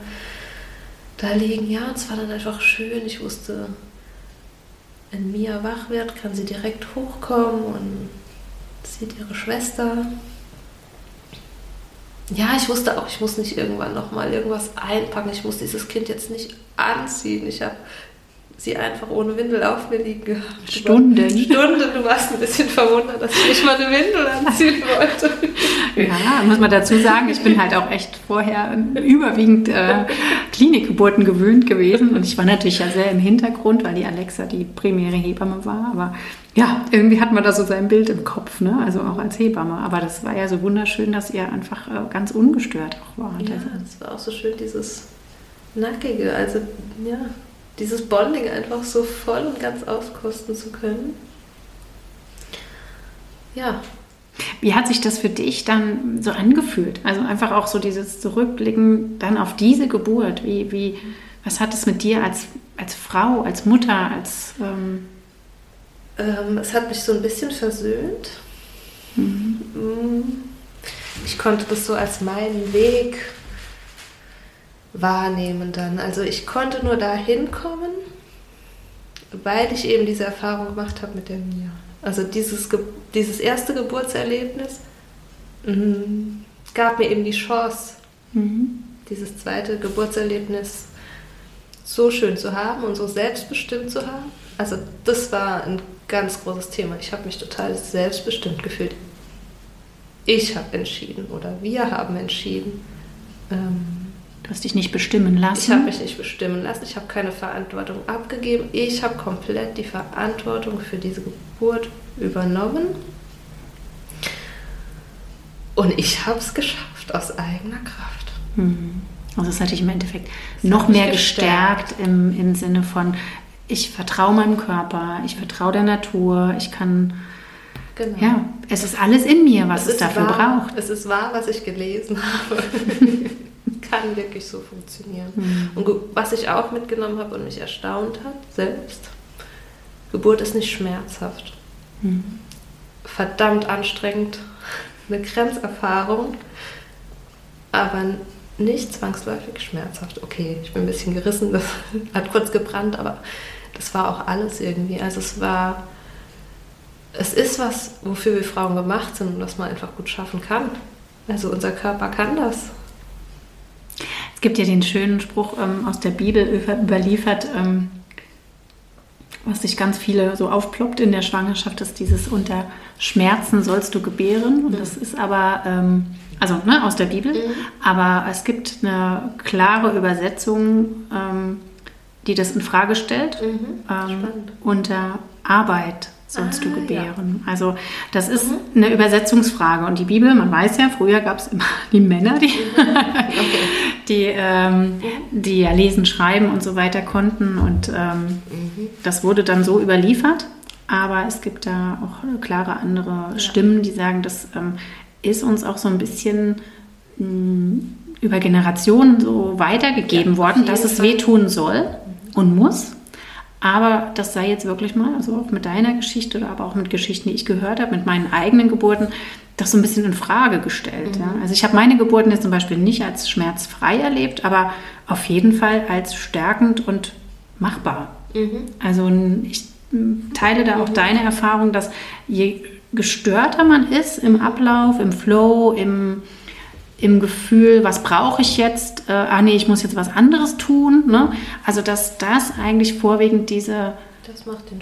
da liegen. Ja, und es war dann einfach schön. Ich wusste, wenn Mia wach wird, kann sie direkt hochkommen und sieht ihre Schwester. Ja, ich wusste auch, ich muss nicht irgendwann nochmal irgendwas einpacken. Ich muss dieses Kind jetzt nicht anziehen. Ich habe sie einfach ohne Windel auf mir liegen gehabt. Stunden. Stunden. Du warst ein bisschen verwundert, dass ich nicht mal eine Windel anziehen wollte. Ja, muss man dazu sagen, ich bin halt auch echt vorher überwiegend äh, Klinikgeburten gewöhnt gewesen und ich war natürlich ja sehr im Hintergrund, weil die Alexa die primäre Hebamme war, aber ja, irgendwie hat man da so sein Bild im Kopf, ne? also auch als Hebamme. Aber das war ja so wunderschön, dass ihr einfach äh, ganz ungestört auch wart. Ja, es war auch so schön, dieses Nackige, also ja, dieses Bonding einfach so voll und ganz auskosten zu können. Ja. Wie hat sich das für dich dann so angefühlt? Also einfach auch so dieses Zurückblicken dann auf diese Geburt. Wie, wie, was hat es mit dir als, als Frau, als Mutter, als... Ähm ähm, es hat mich so ein bisschen versöhnt. Mhm. Mm. Ich konnte das so als meinen Weg wahrnehmen dann. Also ich konnte nur da hinkommen, weil ich eben diese Erfahrung gemacht habe mit der Mia. Also dieses, dieses erste Geburtserlebnis mh, gab mir eben die Chance, mhm. dieses zweite Geburtserlebnis so schön zu haben und so selbstbestimmt zu haben. Also das war ein ganz großes Thema. Ich habe mich total selbstbestimmt gefühlt. Ich habe entschieden oder wir haben entschieden. Ähm, Du hast dich nicht bestimmen lassen. Ich habe mich nicht bestimmen lassen. Ich habe keine Verantwortung abgegeben. Ich habe komplett die Verantwortung für diese Geburt übernommen. Und ich habe es geschafft aus eigener Kraft. Mhm. Also das hat dich im Endeffekt das noch mehr gestärkt, gestärkt im, im Sinne von, ich vertraue meinem Körper, ich vertraue der Natur, ich kann... Genau. Ja, es ist alles in mir, was es, es dafür wahr, braucht. Es ist wahr, was ich gelesen habe. kann wirklich so funktionieren. Mhm. Und was ich auch mitgenommen habe und mich erstaunt hat, selbst, Geburt ist nicht schmerzhaft. Mhm. Verdammt anstrengend, eine Grenzerfahrung, aber nicht zwangsläufig schmerzhaft. Okay, ich bin ein bisschen gerissen, das hat kurz gebrannt, aber das war auch alles irgendwie. Also es war, es ist was, wofür wir Frauen gemacht sind und was man einfach gut schaffen kann. Also unser Körper kann das gibt ja den schönen Spruch ähm, aus der Bibel überliefert, ähm, was sich ganz viele so aufploppt in der Schwangerschaft, ist dieses unter Schmerzen sollst du gebären. Und das ist aber, ähm, also ne, aus der Bibel, mhm. aber es gibt eine klare Übersetzung, ähm, die das in Frage stellt, mhm. Ähm, unter Arbeit sollst ah, du gebären. Ja. Also das ist mhm. eine Übersetzungsfrage. Und die Bibel, man weiß ja, früher gab es immer die Männer, die, mhm. okay. die, ähm, die ja lesen, schreiben und so weiter konnten. Und ähm, mhm. das wurde dann so überliefert. Aber es gibt da auch klare andere ja. Stimmen, die sagen, das ähm, ist uns auch so ein bisschen mh, mm, über Generationen so weitergegeben ja, worden, dass es wehtun soll und muss. Aber das sei jetzt wirklich mal, also auch mit deiner Geschichte oder aber auch mit Geschichten, die ich gehört habe, mit meinen eigenen Geburten, das so ein bisschen in Frage gestellt. Mhm. Ja. Also ich habe meine Geburten jetzt zum Beispiel nicht als schmerzfrei erlebt, aber auf jeden Fall als stärkend und machbar. Mhm. Also ich teile da auch mhm. deine Erfahrung, dass je gestörter man ist im Ablauf, im Flow, im im Gefühl, was brauche ich jetzt? Äh, ah nee, ich muss jetzt was anderes tun. Ne? Also dass das eigentlich vorwiegend diese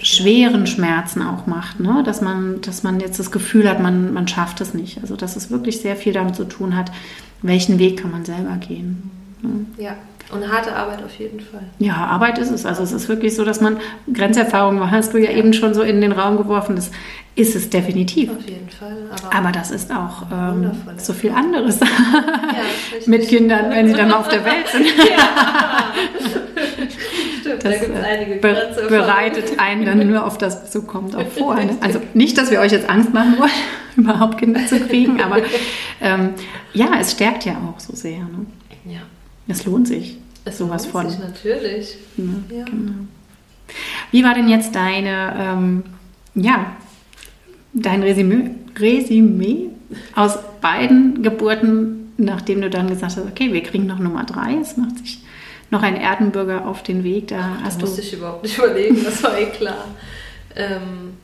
schweren Schmerzen auch macht, ne? dass, man, dass man jetzt das Gefühl hat, man, man schafft es nicht. Also dass es wirklich sehr viel damit zu tun hat, welchen Weg kann man selber gehen. Ne? Ja, Und harte Arbeit auf jeden Fall. Ja, Arbeit ist es. Also es ist wirklich so, dass man Grenzerfahrungen hast du ja, ja. eben schon so in den Raum geworfen. Das ist es definitiv. Auf jeden Fall. Aber, aber das ist auch ähm, so viel anderes ja, mit Kindern, wenn sie dann auf der Welt sind. Ja. Stimmt, das da äh, be bereitet einen dann nur auf das, was so kommt, auch vor. Ne? Also nicht, dass wir euch jetzt Angst machen wollen, überhaupt Kinder zu kriegen, aber ähm, ja, es stärkt ja auch so sehr. Ne? Ja. Es lohnt sich. Es sowas von. sich natürlich. Ja, ja. Genau. Wie war denn jetzt deine, ähm, ja, dein Resümee, Resümee aus beiden Geburten, nachdem du dann gesagt hast, okay, wir kriegen noch Nummer drei, es macht sich noch ein Erdenbürger auf den Weg. Da Ach, hast das musste ich überhaupt nicht überlegen, das war eh klar. Ähm,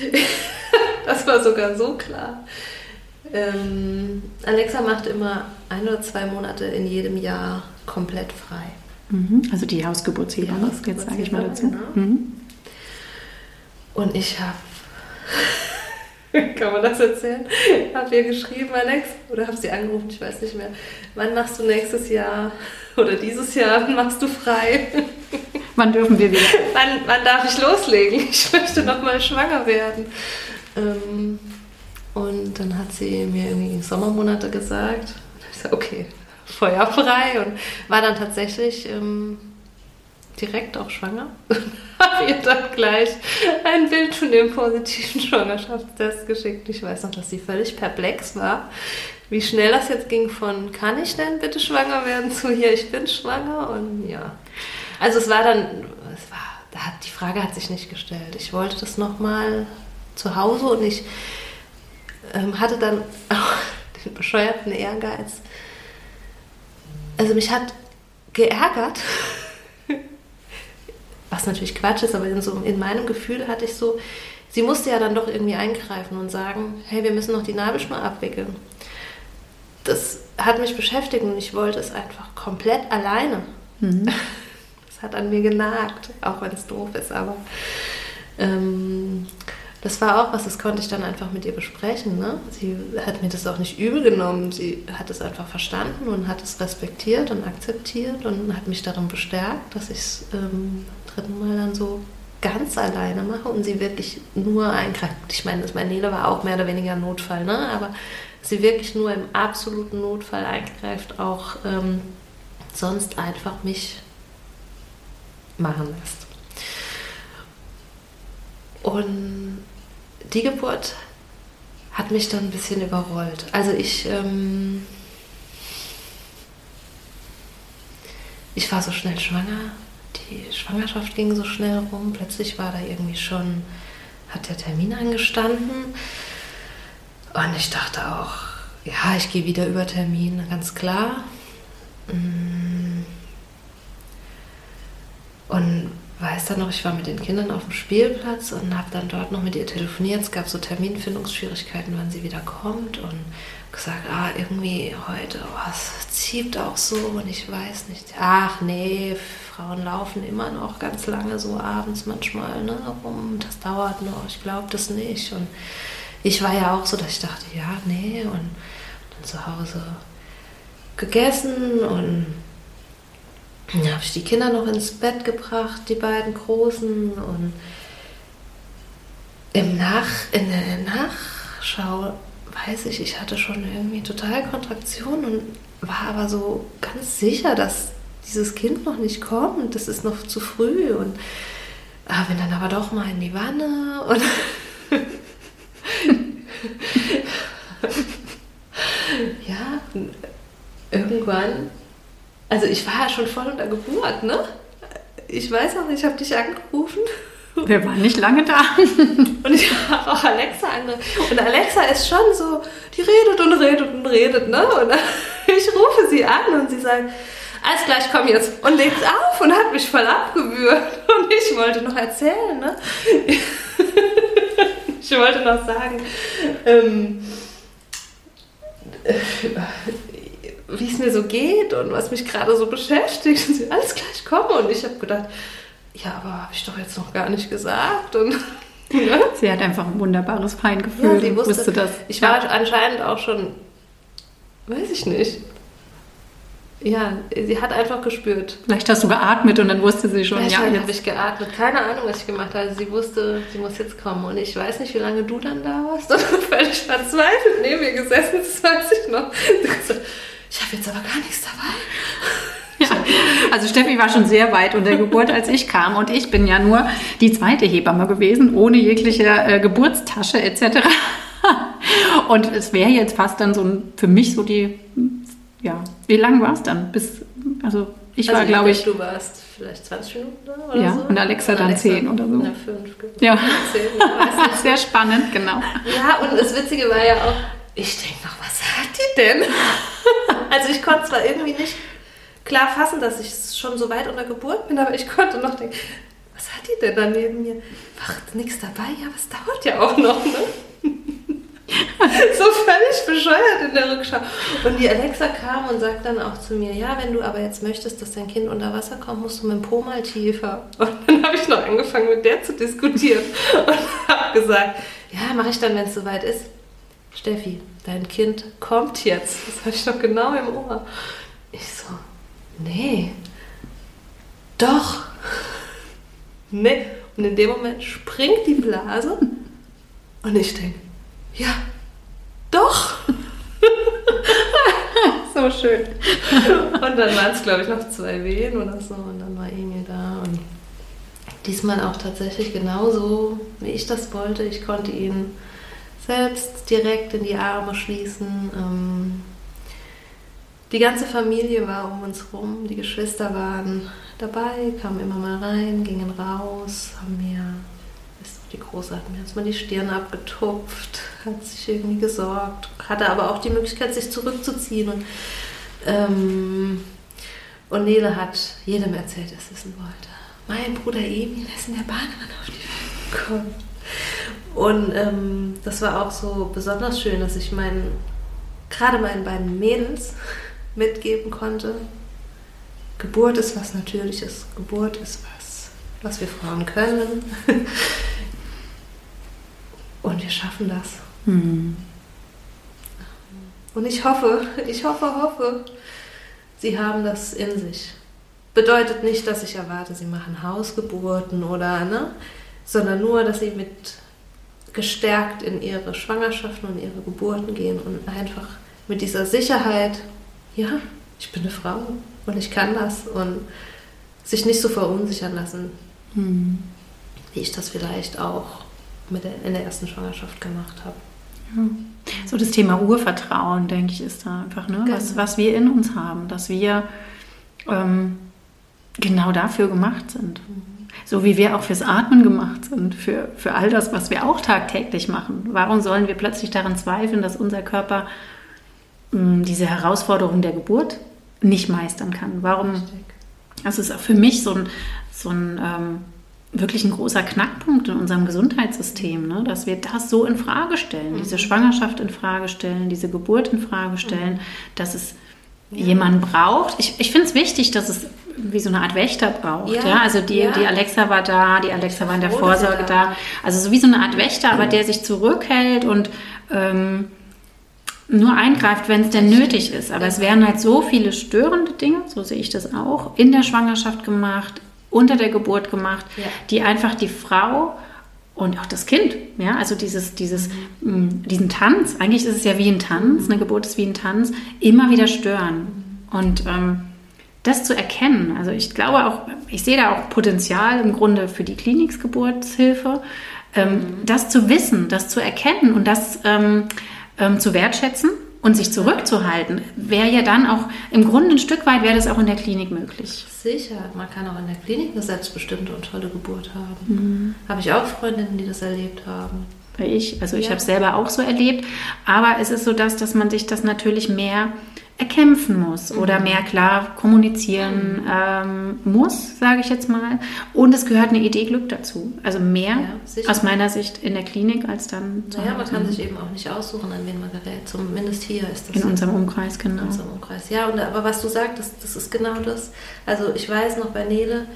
das war sogar so klar. Ähm, Alexa macht immer ein oder zwei Monate in jedem Jahr komplett frei. Mhm. Also die Hausgeburtshilfe, jetzt sage ich mal dazu. Genau. Mhm. Und ich habe, kann man das erzählen? Habe ihr geschrieben, Alex, oder habe sie angerufen, ich weiß nicht mehr. Wann machst du nächstes Jahr oder dieses Jahr machst du frei? Wann dürfen wir wieder? Wann, wann darf ich loslegen? Ich möchte noch mal schwanger werden. Ähm, und dann hat sie mir irgendwie Sommermonate gesagt. Ich so, okay, feuerfrei und war dann tatsächlich ähm, direkt auch schwanger. habe ihr dann gleich ein Bild von dem positiven Schwangerschaftstest geschickt. Ich weiß noch, dass sie völlig perplex war, wie schnell das jetzt ging von kann ich denn bitte schwanger werden zu hier ich bin schwanger und ja. Also es war dann, es war, da hat, die Frage hat sich nicht gestellt. Ich wollte das nochmal zu Hause und ich ähm, hatte dann auch den bescheuerten Ehrgeiz. Also mich hat geärgert, was natürlich Quatsch ist, aber in, so, in meinem Gefühl hatte ich so, sie musste ja dann doch irgendwie eingreifen und sagen, hey, wir müssen noch die Nabelschnur abwickeln. Das hat mich beschäftigt und ich wollte es einfach komplett alleine. Mhm. Das hat an mir genagt, auch wenn es doof ist, aber ähm, das war auch was, das konnte ich dann einfach mit ihr besprechen. Ne? Sie hat mir das auch nicht übel genommen. Sie hat es einfach verstanden und hat es respektiert und akzeptiert und hat mich darin bestärkt, dass ich es ähm, dritten Mal dann so ganz alleine mache und sie wirklich nur eingreift. Ich meine, das Nele war auch mehr oder weniger ein Notfall, ne? aber sie wirklich nur im absoluten Notfall eingreift, auch ähm, sonst einfach mich machen lässt. Und die Geburt hat mich dann ein bisschen überrollt. Also ich, ähm, ich war so schnell schwanger, die Schwangerschaft ging so schnell rum, plötzlich war da irgendwie schon, hat der Termin angestanden und ich dachte auch, ja, ich gehe wieder über Termin, ganz klar. Mm. Und weiß dann noch, ich war mit den Kindern auf dem Spielplatz und habe dann dort noch mit ihr telefoniert. Es gab so Terminfindungsschwierigkeiten, wann sie wieder kommt und gesagt, ah, irgendwie heute, oh, es zieht auch so und ich weiß nicht. Ach nee, Frauen laufen immer noch ganz lange so abends manchmal ne, rum. Das dauert noch, ich glaube das nicht. Und ich war ja auch so, dass ich dachte, ja, nee. Und dann zu Hause gegessen und dann habe ich die Kinder noch ins Bett gebracht, die beiden Großen. Und im Nach, in der Nachschau weiß ich, ich hatte schon irgendwie total Kontraktion und war aber so ganz sicher, dass dieses Kind noch nicht kommt. Das ist noch zu früh. Und ah, bin dann aber doch mal in die Wanne und ja, irgendwann also ich war ja schon voll unter Geburt, ne? Ich weiß auch nicht, ich habe dich angerufen. Wir waren nicht lange da. und ich habe auch Alexa angerufen. Und Alexa ist schon so, die redet und redet und redet, ne? Und ich rufe sie an und sie sagt, alles gleich, komm jetzt. Und legt auf und hat mich voll abgewürgt. Und ich wollte noch erzählen, ne? ich wollte noch sagen, ähm, wie es mir so geht und was mich gerade so beschäftigt. Und sie, alles gleich komme. Und ich habe gedacht, ja, aber habe ich doch jetzt noch gar nicht gesagt. Und ja. Sie hat einfach ein wunderbares Feingefühl. Ja, sie wusste, wusste das. Ich war ja. anscheinend auch schon, weiß ich nicht. ja, sie hat einfach gespürt. Vielleicht hast du geatmet und dann wusste sie schon, Vielleicht ja, habe jetzt. ich geatmet. Keine Ahnung, was ich gemacht habe. Sie wusste, sie muss jetzt kommen. Und ich weiß nicht, wie lange du dann da warst. Und völlig verzweifelt neben mir gesessen. Das weiß ich noch. Ich habe jetzt aber gar nichts dabei. Ja, also Steffi war schon sehr weit unter Geburt, als ich kam. Und ich bin ja nur die zweite Hebamme gewesen, ohne jegliche äh, Geburtstasche etc. Und es wäre jetzt fast dann so ein, für mich so die, ja, wie lang war es dann? Bis, also ich war, also, glaube ich, Du warst vielleicht 20 Minuten da oder Ja, so. und Alexa dann 10 oder so. Na, 5. Ja. 10, ich weiß nicht. sehr spannend, genau. Ja, und das Witzige war ja auch, ich denke noch, was hat die denn? Also ich konnte zwar irgendwie nicht klar fassen, dass ich schon so weit unter Geburt bin, aber ich konnte noch denken, was hat die denn da neben mir? Ach, nichts dabei? Ja, was dauert ja auch noch, ne? so völlig bescheuert in der Rückschau. Und die Alexa kam und sagt dann auch zu mir, ja, wenn du aber jetzt möchtest, dass dein Kind unter Wasser kommt, musst du mit dem Po mal tiefer. Und dann habe ich noch angefangen, mit der zu diskutieren und habe gesagt, ja, mache ich dann, wenn es soweit ist. Steffi, dein Kind kommt jetzt. Das habe ich noch genau im Ohr. Ich so, nee, doch. Nee. Und in dem Moment springt die Blase und ich denke, ja, doch. So schön. Und dann waren es, glaube ich, noch zwei Wehen oder so und dann war Emil da und diesmal auch tatsächlich genauso, wie ich das wollte. Ich konnte ihn selbst direkt in die Arme schließen. Ähm, die ganze Familie war um uns rum, die Geschwister waren dabei, kamen immer mal rein, gingen raus, haben mir, die Große hat mir erstmal die Stirn abgetupft, hat sich irgendwie gesorgt, hatte aber auch die Möglichkeit, sich zurückzuziehen und, ähm, und Nele hat jedem erzählt, dass sie es wollte. Mein Bruder Emil ist in der Badewanne auf die Welt gekommen. Und ähm, das war auch so besonders schön, dass ich meinen, gerade meinen beiden Mädels mitgeben konnte. Geburt ist was Natürliches. Geburt ist was, was wir Frauen können. Und wir schaffen das. Hm. Und ich hoffe, ich hoffe, hoffe, sie haben das in sich. Bedeutet nicht, dass ich erwarte, sie machen Hausgeburten oder, ne? Sondern nur, dass sie mit gestärkt in ihre Schwangerschaften und ihre Geburten gehen und einfach mit dieser Sicherheit, ja, ich bin eine Frau und ich kann das und sich nicht so verunsichern lassen, Hm. wie ich das vielleicht auch mit der, in der ersten Schwangerschaft gemacht habe. Ja. So das Thema Urvertrauen, denke ich, ist da einfach, ne? was, Genau. was wir in uns haben, dass wir ähm, genau dafür gemacht sind. So wie wir auch fürs Atmen gemacht sind, für, für all das, was wir auch tagtäglich machen. Warum sollen wir plötzlich daran zweifeln, dass unser Körper mh, diese Herausforderung der Geburt nicht meistern kann? Warum? Richtig. Das ist auch für mich so ein, so ein ähm, wirklich ein großer Knackpunkt in unserem Gesundheitssystem, ne? dass wir das so in Frage stellen, diese Schwangerschaft in Frage stellen, diese Geburt in Frage stellen, dass es jemanden braucht. Ich, ich finde es wichtig, dass es wie so eine Art Wächter braucht. Ja, Ja, Also die, ja. die Alexa war da, die Alexa war in der Vorsorge da da. Also so wie so eine Art Wächter, aber der sich zurückhält und ähm, nur eingreift, wenn es denn nötig ist. Aber es werden halt so viele störende Dinge, so sehe ich das auch, in der Schwangerschaft gemacht, unter der Geburt gemacht, Ja. die einfach die Frau und auch das Kind, ja, also dieses, dieses, mh, diesen Tanz, eigentlich ist es ja wie ein Tanz, eine Geburt ist wie ein Tanz, immer wieder stören. Und ähm, das zu erkennen, also ich glaube auch, ich sehe da auch Potenzial im Grunde für die Kliniksgeburtshilfe, ähm, das zu wissen, das zu erkennen und das ähm, ähm, zu wertschätzen und sich zurückzuhalten, wäre ja dann auch im Grunde ein Stück weit wäre das auch in der Klinik möglich. Sicher, man kann auch in der Klinik eine selbstbestimmte und tolle Geburt haben. Mhm. Habe ich auch Freundinnen, die das erlebt haben. Ich, also ich Ja. habe es selber auch so erlebt, aber es ist so, dass, dass man sich das natürlich mehr erkämpfen muss oder Mhm. mehr klar kommunizieren ähm, muss, sage ich jetzt mal. Und es gehört eine Idee Glück dazu. Also mehr Ja, aus meiner Sicht in der Klinik als dann zu Naja, man kann sich eben auch nicht aussuchen, an wen man gerät. Zumindest hier ist das in so. unserem Umkreis, genau. in unserem Umkreis. Ja, und, aber was du sagtest, das ist genau das. Also ich weiß noch bei Nele,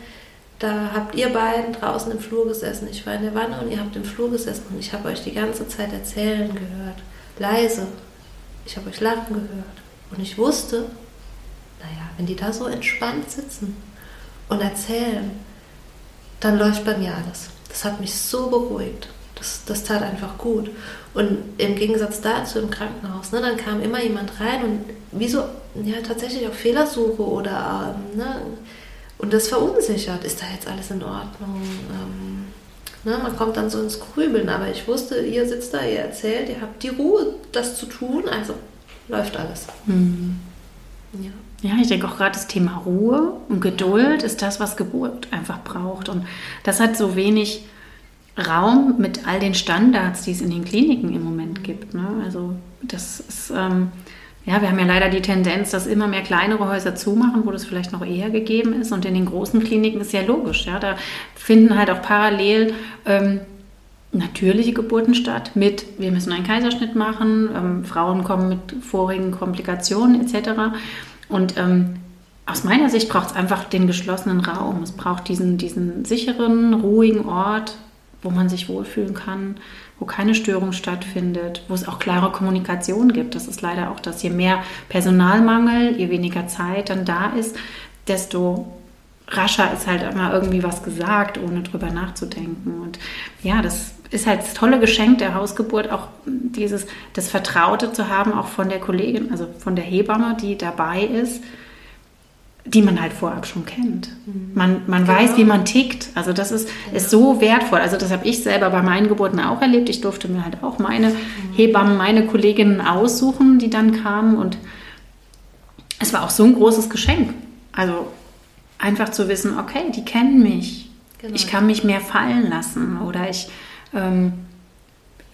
da habt ihr beiden draußen im Flur gesessen. Ich war in der Wanne und ihr habt im Flur gesessen und ich habe euch die ganze Zeit erzählen gehört. Leise. Ich habe euch lachen gehört. Und ich wusste, naja, wenn die da so entspannt sitzen und erzählen, dann läuft bei mir alles. Das hat mich so beruhigt. Das, das tat einfach gut. Und im Gegensatz dazu im Krankenhaus, ne, dann kam immer jemand rein und wie so, ja, tatsächlich auch Fehlersuche oder, ähm, ne, und das verunsichert. Ist da jetzt alles in Ordnung? Ähm, ne, man kommt dann so ins Grübeln, aber ich wusste, ihr sitzt da, ihr erzählt, ihr habt die Ruhe, das zu tun, also läuft alles. Mhm. Ja. Ja, ich denke auch gerade das Thema Ruhe und Geduld ist das, was Geburt einfach braucht. Und das hat so wenig Raum mit all den Standards, die es in den Kliniken im Moment gibt. Ne? Also das ist, ähm, ja, wir haben ja leider die Tendenz, dass immer mehr kleinere Häuser zumachen, wo das vielleicht noch eher gegeben ist. Und in den großen Kliniken ist ja logisch. Ja? Da finden halt auch parallel ähm, natürliche Geburten statt mit, wir müssen einen Kaiserschnitt machen, ähm, Frauen kommen mit vorigen Komplikationen etc. Und ähm, aus meiner Sicht braucht es einfach den geschlossenen Raum. Es braucht diesen, diesen sicheren, ruhigen Ort, wo man sich wohlfühlen kann, wo keine Störung stattfindet, wo es auch klare Kommunikation gibt. Das ist leider auch das. Je mehr Personalmangel, je weniger Zeit dann da ist, desto rascher ist halt immer irgendwie was gesagt, ohne drüber nachzudenken. Und ja, das ist halt das tolle Geschenk der Hausgeburt, auch dieses, das Vertraute zu haben, auch von der Kollegin, also von der Hebamme, die dabei ist, die man halt vorab schon kennt. Mhm. Man, man genau. weiß, wie man tickt. Also das ist, genau. ist so wertvoll. Also das habe ich selber bei meinen Geburten auch erlebt. Ich durfte mir halt auch meine mhm. Hebammen, meine Kolleginnen aussuchen, die dann kamen. Und es war auch so ein großes Geschenk. Also einfach zu wissen, okay, die kennen mich. Genau. Ich kann mich mehr fallen lassen oder ich ähm,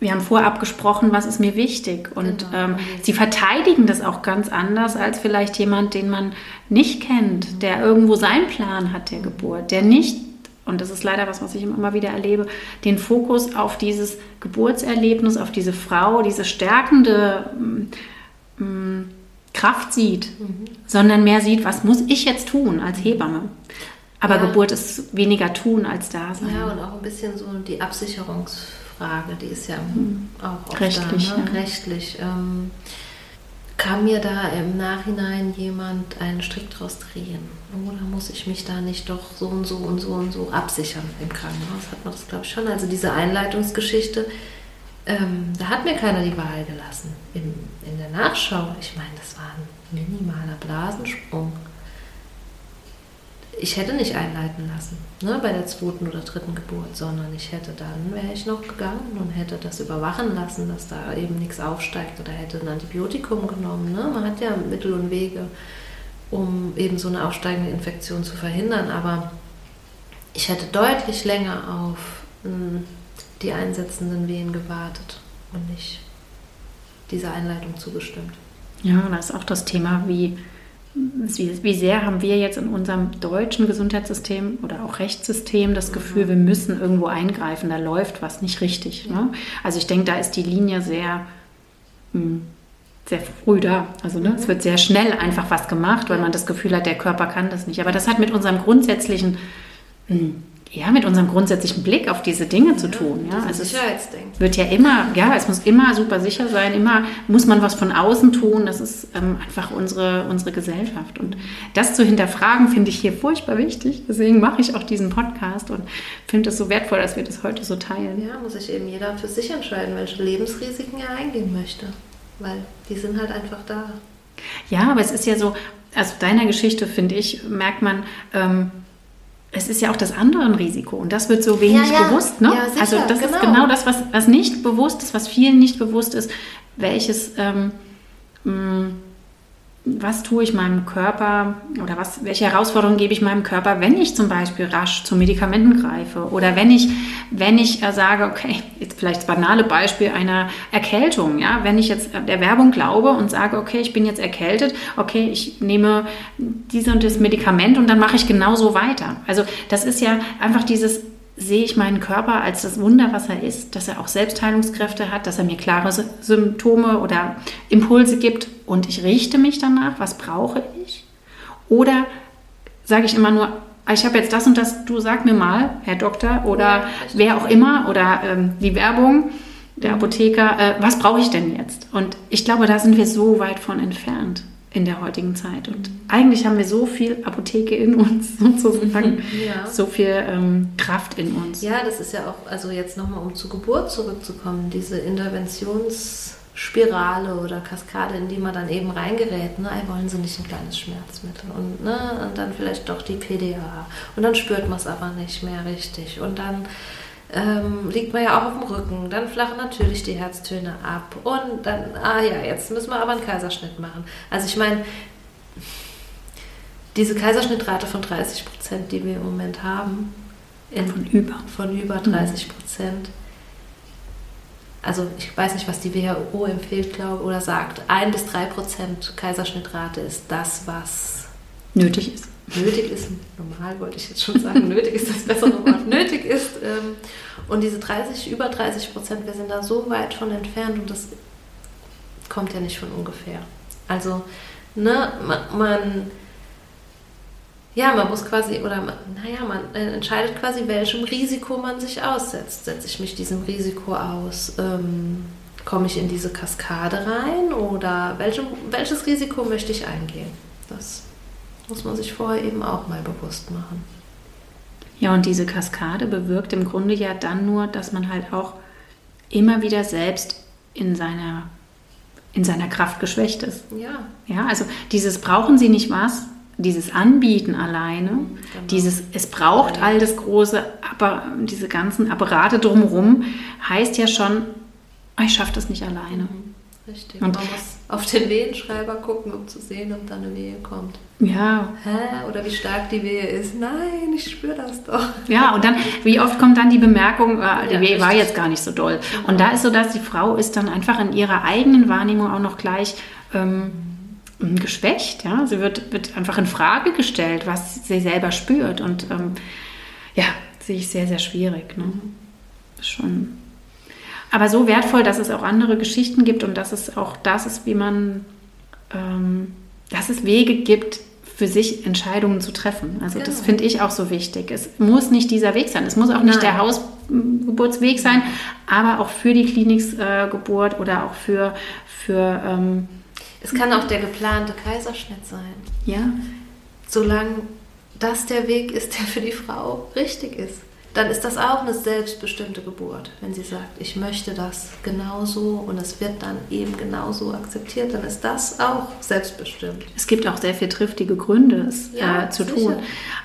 wir haben vorab gesprochen, was ist mir wichtig. Und genau. ähm, sie verteidigen das auch ganz anders als vielleicht jemand, den man nicht kennt, der irgendwo seinen Plan hat der Geburt, der nicht, und das ist leider was, was ich immer wieder erlebe, den Fokus auf dieses Geburtserlebnis, auf diese Frau, diese stärkende mm Kraft sieht, mhm. sondern mehr sieht, was muss ich jetzt tun als Hebamme. Aber ja. Geburt ist weniger tun als da sein. Ja, und auch ein bisschen so die Absicherungs Frage, die ist ja mhm. auch oft rechtlich. Da, ne? ja. Rechtlich. Ähm, kann mir da im Nachhinein jemand einen Strick draus drehen? Oder muss ich mich da nicht doch so und so und so und so absichern im Krankenhaus? Hat man das, glaube ich, schon. Also diese Einleitungsgeschichte, ähm, da hat mir keiner die Wahl gelassen. In, in der Nachschau, ich meine, das war ein minimaler Blasensprung ich hätte nicht einleiten lassen ne, bei der zweiten oder dritten Geburt, sondern ich hätte dann, wäre ich noch gegangen und hätte das überwachen lassen, dass da eben nichts aufsteigt oder hätte ein Antibiotikum genommen. Ne? Man hat ja Mittel und Wege, um eben so eine aufsteigende Infektion zu verhindern, aber ich hätte deutlich länger auf mh, hm, die einsetzenden Wehen gewartet und nicht dieser Einleitung zugestimmt. Ja, da ist auch das Thema, wie wie sehr haben wir jetzt in unserem deutschen Gesundheitssystem oder auch Rechtssystem das Gefühl, wir müssen irgendwo eingreifen, da läuft was nicht richtig. Ne? Also ich denke, da ist die Linie sehr, hm, sehr früh da. Also ne, es wird sehr schnell einfach was gemacht, weil man das Gefühl hat, der Körper kann das nicht. Aber das hat mit unserem grundsätzlichen hm, ja, mit unserem grundsätzlichen Blick auf diese Dinge zu tun. Ja, also es wird ja immer, ja, es muss immer super sicher sein, immer muss man was von außen tun. Das ist ähm, einfach unsere, unsere Gesellschaft. Und das zu hinterfragen, finde ich hier furchtbar wichtig. Deswegen mache ich auch diesen Podcast und finde es so wertvoll, dass wir das heute so teilen. Ja, muss sich eben jeder für sich entscheiden, welche Lebensrisiken er eingehen möchte. Weil die sind halt einfach da. Ja, aber es ist ja so, also deiner Geschichte, finde ich, merkt man, ähm, es ist ja auch das andere ein Risiko und das wird so wenig ja, ja. bewusst. Ne? Ja, sicher, also das genau. ist genau das, was, was nicht bewusst ist, was vielen nicht bewusst ist, welches ähm, mh, was tue ich meinem Körper oder was, welche Herausforderungen gebe ich meinem Körper, wenn ich zum Beispiel rasch zu Medikamenten greife oder wenn ich, wenn ich äh, sage, okay, jetzt vielleicht das banale Beispiel einer Erkältung, ja, wenn ich jetzt der Werbung glaube und sage, okay, ich bin jetzt erkältet, okay, ich nehme diese und das Medikament und dann mache ich genauso weiter. Also das ist ja einfach dieses sehe ich meinen Körper als das Wunder, was er ist, dass er auch Selbstheilungskräfte hat, dass er mir klare Symptome oder Impulse gibt und ich richte mich danach, was brauche ich? Oder sage ich immer nur, ah, ich habe jetzt das und das, du sag mir mal, Herr Doktor oder wer auch immer oder ähm, die Werbung, der Apotheker, äh, was brauche ich denn jetzt? Und ich glaube, da sind wir so weit von entfernt. In der heutigen Zeit. Und eigentlich haben wir so viel Apotheke in uns, sozusagen, ja. so viel ähm, Kraft in uns. Ja, das ist ja auch, also jetzt nochmal, um zur Geburt zurückzukommen, diese Interventionsspirale oder Kaskade, in die man dann eben reingerät. Ne? Wollen sie nicht ein kleines Schmerzmittel und, ne? und dann vielleicht doch die PDA. Und dann spürt man es aber nicht mehr richtig. Und dann ähm, liegt man ja auch auf dem Rücken. Dann flachen natürlich die Herztöne ab. Und dann, ah ja, jetzt müssen wir aber einen Kaiserschnitt machen. Also ich meine, diese Kaiserschnittrate von 30 Prozent, die wir im Moment haben, von über. Von über 30 Prozent. Also ich weiß nicht, was die WHO empfiehlt, glaube oder sagt. Ein bis drei Prozent Kaiserschnittrate ist das, was nötig ist nötig ist, normal wollte ich jetzt schon sagen, nötig ist das bessere Wort, nötig ist. Ähm, und diese 30, über 30 Prozent, wir sind da so weit von entfernt und das kommt ja nicht von ungefähr. Also, ne, man, man ja, man muss quasi, oder man, naja, man entscheidet quasi, welchem Risiko man sich aussetzt. Setze ich mich diesem Risiko aus? Ähm, komme ich in diese Kaskade rein oder welchem, welches Risiko möchte ich eingehen? Das muss man sich vorher eben auch mal bewusst machen. Ja, und diese Kaskade bewirkt im Grunde ja dann nur, dass man halt auch immer wieder selbst in seiner, in seiner Kraft geschwächt ist. Ja. Ja, also dieses brauchen Sie nicht was, dieses Anbieten alleine, genau. dieses es braucht all das große, aber diese ganzen Apparate drumherum, heißt ja schon, ich schaffe das nicht alleine. Mhm. Richtig. Und man muss auf den Wehenschreiber gucken, um zu sehen, ob da eine Wehe kommt. Ja. Hä? Oder wie stark die Wehe ist. Nein, ich spüre das doch. Ja, und dann, wie oft kommt dann die Bemerkung, äh, die ja, Wehe war jetzt gar nicht so doll. Genau. Und da ist so, dass die Frau ist dann einfach in ihrer eigenen Wahrnehmung auch noch gleich ähm, geschwächt. Ja? Sie wird, wird einfach in Frage gestellt, was sie selber spürt. Und ähm, ja, sehe ich sehr, sehr schwierig. Ne? Mhm. Schon aber so wertvoll, dass es auch andere Geschichten gibt und dass es auch das ist, wie man, ähm, dass es Wege gibt, für sich Entscheidungen zu treffen. Also genau. das finde ich auch so wichtig. Es muss nicht dieser Weg sein. Es muss auch Nein. nicht der Hausgeburtsweg sein, aber auch für die Klinikgeburt äh, oder auch für, für ähm, es kann auch der geplante Kaiserschnitt sein. Ja. Solange das der Weg ist, der für die Frau richtig ist dann ist das auch eine selbstbestimmte Geburt. Wenn sie sagt, ich möchte das genauso und es wird dann eben genauso akzeptiert, dann ist das auch selbstbestimmt. Es gibt auch sehr viel triftige Gründe, es ja, äh, zu sicher. tun.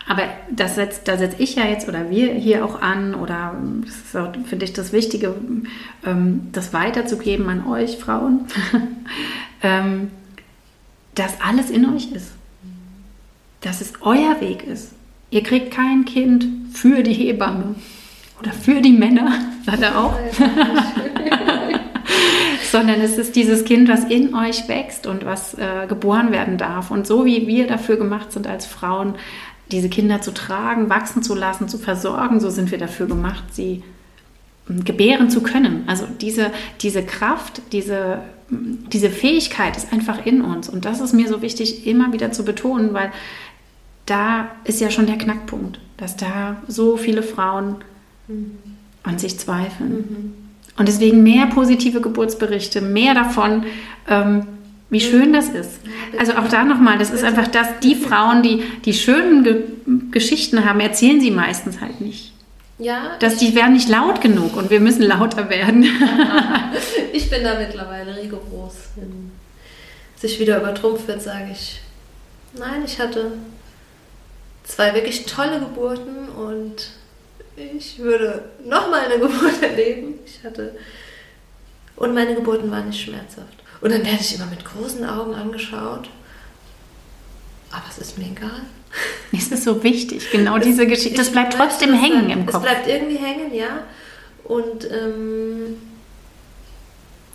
Aber das setzt, da setze ich ja jetzt oder wir hier auch an oder finde ich das Wichtige, ähm, das weiterzugeben an euch Frauen, ähm, dass alles in euch ist. Dass es euer Weg ist Ihr kriegt kein Kind für die Hebamme oder für die Männer, sagt er auch. Sondern es ist dieses Kind, was in euch wächst und was äh, geboren werden darf. Und so wie wir dafür gemacht sind als Frauen, diese Kinder zu tragen, wachsen zu lassen, zu versorgen, so sind wir dafür gemacht, sie ähm, gebären zu können. Also diese, diese Kraft, diese, diese Fähigkeit ist einfach in uns. Und das ist mir so wichtig, immer wieder zu betonen, weil da ist ja schon der Knackpunkt, dass da so viele Frauen mhm. an sich zweifeln. Mhm. Und deswegen mehr positive Geburtsberichte, mehr davon, ähm, wie schön das ist. Also auch da nochmal, das ist einfach das, die Frauen, die die schönen Ge Geschichten haben, erzählen sie meistens halt nicht. Ja. Dass die werden nicht laut genug und wir müssen lauter werden. ich bin da mittlerweile rigoros. Wenn sich wieder übertrumpft wird, sage ich, nein, ich hatte zwei wirklich tolle Geburten und ich würde nochmal eine Geburt erleben. Ich hatte. Und meine Geburten waren nicht schmerzhaft. Und dann werde ich immer mit großen Augen angeschaut. Aber es ist mir egal. Es ist so wichtig, genau diese Geschichte. Das bleibt trotzdem hängen im Kopf. Es bleibt irgendwie hängen, ja. Und ähm,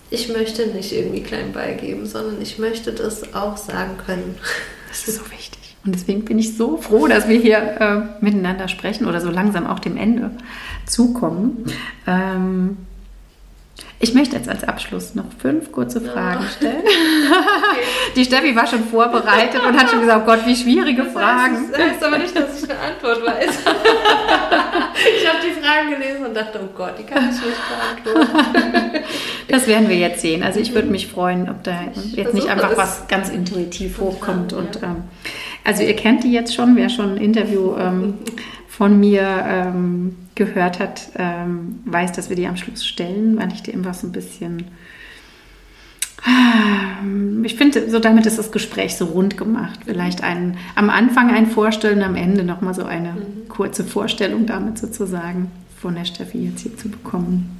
ich möchte nicht irgendwie klein beigeben, sondern ich möchte das auch sagen können. Das ist so wichtig. Und deswegen bin ich so froh, dass wir hier äh, miteinander sprechen oder so langsam auch dem Ende zukommen. Ähm, ich möchte jetzt als Abschluss noch fünf kurze Fragen stellen. Die Steffi war schon vorbereitet und hat schon gesagt, oh Gott, wie schwierige das Fragen. Das heißt aber nicht, dass ich eine Antwort weiß. ich habe die Fragen gelesen und dachte, oh Gott, die kann ich nicht beantworten. Das werden wir jetzt sehen. Also ich würde mich freuen, ob da jetzt nicht einfach was ganz intuitiv hochkommt. Und ähm, also ihr kennt die jetzt schon, wer schon ein Interview ähm, von mir ähm, gehört hat, ähm, weiß, dass wir die am Schluss stellen, weil ich dir immer so ein bisschen ich finde, so damit ist das Gespräch so rund gemacht. Vielleicht ein, am Anfang ein Vorstellen, am Ende nochmal so eine mhm. kurze Vorstellung damit sozusagen von der Steffi jetzt hier zu bekommen.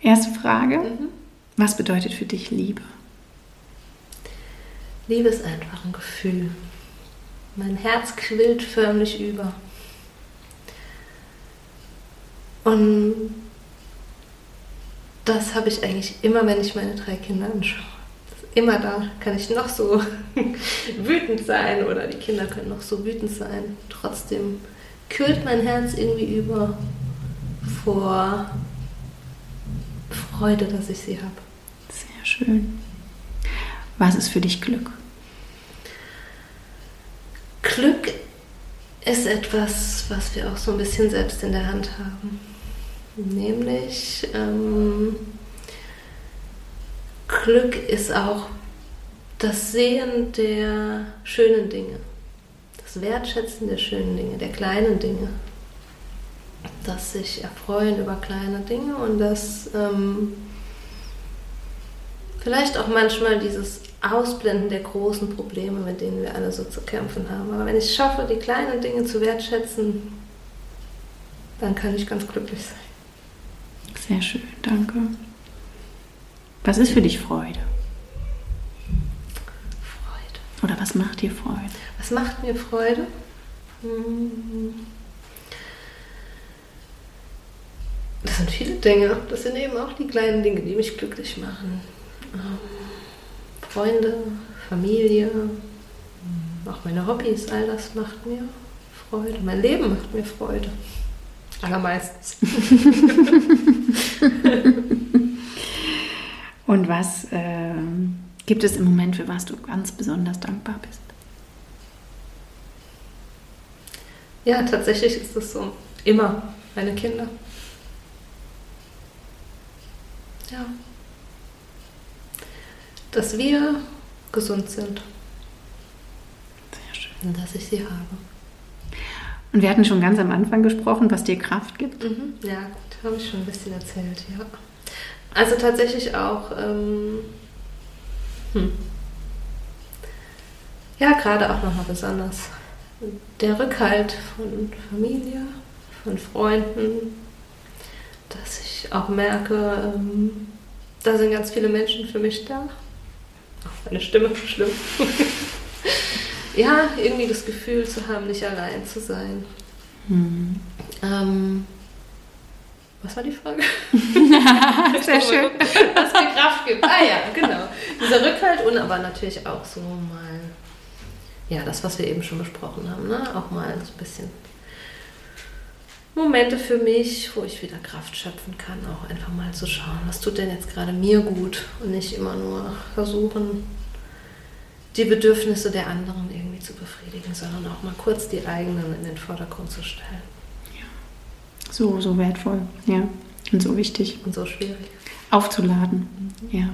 Erste Frage. Mhm. Was bedeutet für dich Liebe? Liebe ist einfach ein Gefühl. Mein Herz quillt förmlich über. Und das habe ich eigentlich immer, wenn ich meine drei Kinder anschaue. Immer da kann ich noch so wütend sein oder die Kinder können noch so wütend sein. Trotzdem kühlt mein Herz irgendwie über vor Freude, dass ich sie habe. Sehr schön. Was ist für dich Glück? Glück ist etwas, was wir auch so ein bisschen selbst in der Hand haben. Nämlich ähm, Glück ist auch das Sehen der schönen Dinge, das Wertschätzen der schönen Dinge, der kleinen Dinge, das sich erfreuen über kleine Dinge und das ähm, vielleicht auch manchmal dieses Ausblenden der großen Probleme, mit denen wir alle so zu kämpfen haben. Aber wenn ich schaffe, die kleinen Dinge zu wertschätzen, dann kann ich ganz glücklich sein. Sehr schön, danke. Was ist für dich Freude? Freude. Oder was macht dir Freude? Was macht mir Freude? Hm. Das sind viele Dinge. Das sind eben auch die kleinen Dinge, die mich glücklich machen. Ähm, Freunde, Familie, auch meine Hobbys, all das macht mir Freude. Mein Leben macht mir Freude. Allermeistens. Und was äh, gibt es im Moment, für was du ganz besonders dankbar bist? Ja, tatsächlich ist es so. Immer meine Kinder. Ja. Dass wir gesund sind. Sehr schön. Und dass ich sie habe. Und wir hatten schon ganz am Anfang gesprochen, was dir Kraft gibt. Mhm. Ja, gut, habe ich schon ein bisschen erzählt, ja. Also tatsächlich auch, ähm, hm. ja, gerade auch nochmal besonders der Rückhalt von Familie, von Freunden, dass ich auch merke, ähm, da sind ganz viele Menschen für mich da. Auch meine Stimme, schlimm. ja, irgendwie das Gefühl zu haben, nicht allein zu sein. Mhm. Ähm, was war die Frage? Sehr schön. Was mir Kraft gibt. Ah ja, genau. Dieser Rückhalt und aber natürlich auch so mal, ja, das, was wir eben schon besprochen haben, ne? auch mal so ein bisschen Momente für mich, wo ich wieder Kraft schöpfen kann, auch einfach mal zu schauen, was tut denn jetzt gerade mir gut und nicht immer nur versuchen, die Bedürfnisse der anderen irgendwie zu befriedigen, sondern auch mal kurz die eigenen in den Vordergrund zu stellen. Ja. So, so wertvoll, ja. Und so wichtig. Und so schwierig. Aufzuladen, mhm. ja.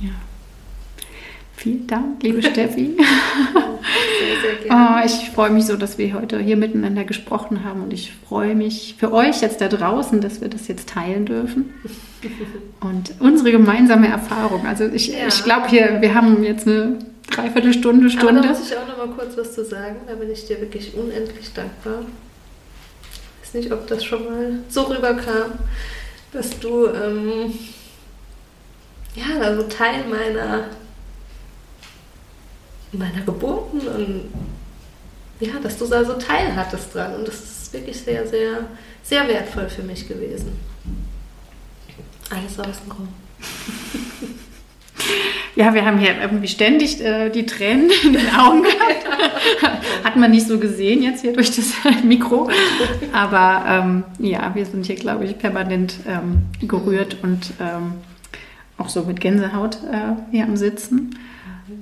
Ja. Vielen Dank, liebe Steffi. sehr, sehr gerne. Oh, ich freue mich so, dass wir heute hier miteinander gesprochen haben und ich freue mich für euch jetzt da draußen, dass wir das jetzt teilen dürfen. Und unsere gemeinsame Erfahrung. Also ich, ja. ich glaube hier, wir haben jetzt eine Dreiviertelstunde, Stunde. Aber da muss ich auch noch mal kurz was zu sagen. Da bin ich dir wirklich unendlich dankbar. Ich weiß nicht, ob das schon mal so rüberkam, dass du ähm, ja, also Teil meiner meiner Geburten und ja, dass du da so teilhattest dran. Und das ist wirklich sehr, sehr, sehr wertvoll für mich gewesen. Alles außenrum. Ja, wir haben hier irgendwie ständig äh, die Tränen in den Augen gehabt. Hat man nicht so gesehen jetzt hier durch das Mikro. Aber ähm, ja, wir sind hier, glaube ich, permanent ähm, gerührt und ähm, auch so mit Gänsehaut äh, hier am Sitzen.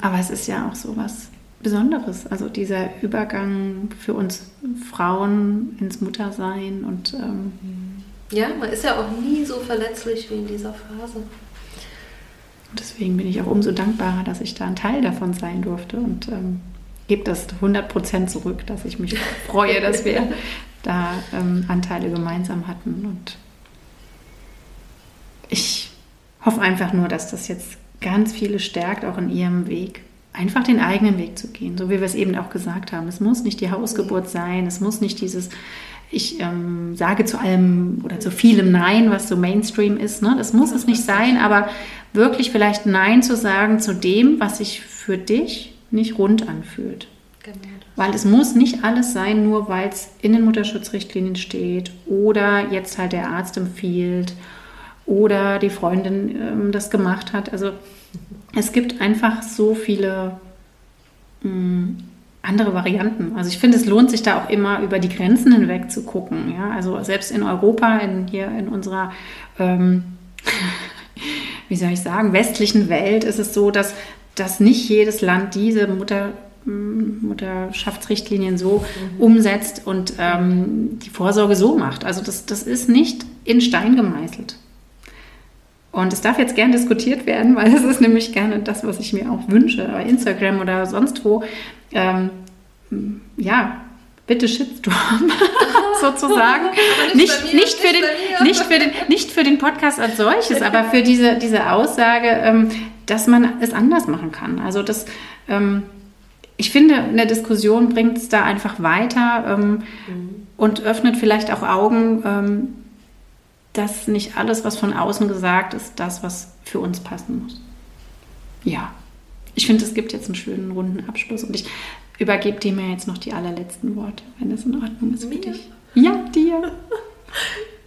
Aber es ist ja auch so was Besonderes. Also dieser Übergang für uns Frauen ins Muttersein und ähm, ja, man ist ja auch nie so verletzlich wie in dieser Phase. Deswegen bin ich auch umso dankbarer, dass ich da ein Teil davon sein durfte und ähm, gebe das 100% zurück, dass ich mich freue, dass wir da ähm, Anteile gemeinsam hatten. Und ich hoffe einfach nur, dass das jetzt ganz viele stärkt, auch in ihrem Weg, einfach den eigenen Weg zu gehen, so wie wir es eben auch gesagt haben. Es muss nicht die Hausgeburt sein, es muss nicht dieses ich ähm, sage zu allem oder zu vielem Nein, was so Mainstream ist. Ne? Das muss es nicht sein, aber wirklich vielleicht Nein zu sagen zu dem, was sich für dich nicht rund anfühlt. Genau. Weil es muss nicht alles sein, nur weil es in den Mutterschutzrichtlinien steht oder jetzt halt der Arzt empfiehlt oder die Freundin ähm, das gemacht hat. Also es gibt einfach so viele mh, mm, andere Varianten. Also ich finde, es lohnt sich da auch immer über die Grenzen hinweg zu gucken. Ja? Also selbst in Europa, in, hier in unserer, ähm, wie soll ich sagen, westlichen Welt ist es so, dass, dass nicht jedes Land diese Mutter, mm, Mutterschaftsrichtlinien so mhm. umsetzt und ähm, die Vorsorge so macht. Also das, das ist nicht in Stein gemeißelt. Und es darf jetzt gern diskutiert werden, weil es ist nämlich gerne das, was ich mir auch wünsche, bei Instagram oder sonst wo, ähm, ja, bitte Shitstorm sozusagen. Nicht, nicht, nicht, für den, nicht, für den, nicht für den Podcast als solches, aber für diese, diese Aussage, ähm, dass man es anders machen kann. Also das, ähm, ich finde, eine Diskussion bringt es da einfach weiter ähm, mhm. und öffnet vielleicht auch Augen, dass nicht alles, was von außen gesagt ist, das, was für uns passen muss. Ja ich finde, es gibt jetzt einen schönen runden Abschluss und ich übergebe dir mir jetzt noch die allerletzten Worte, wenn das in Ordnung ist für mir? dich. Ja, dir.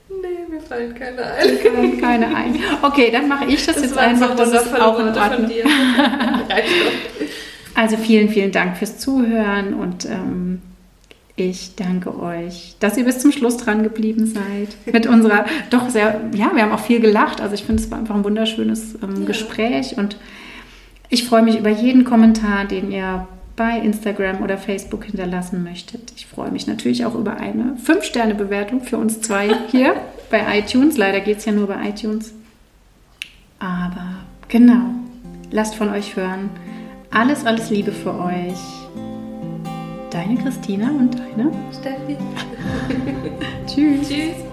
nee, mir fallen keine ein. Mir fallen keine ein. Okay, dann mache ich das, das jetzt einfach. Das ist auch in Ordnung. also vielen, vielen Dank fürs Zuhören und ähm, ich danke euch, dass ihr bis zum Schluss dran geblieben seid. Mit unserer doch sehr, ja, wir haben auch viel gelacht. Also ich finde, es war einfach ein wunderschönes ähm, ja. Gespräch und ich freue mich über jeden Kommentar, den ihr bei Instagram oder Facebook hinterlassen möchtet. Ich freue mich natürlich auch über eine 5-Sterne-Bewertung für uns zwei hier bei iTunes. Leider geht es ja nur bei iTunes. Aber genau, lasst von euch hören. Alles, alles Liebe für euch. Deine Christina und deine Steffi. Tschüss. Tschüss.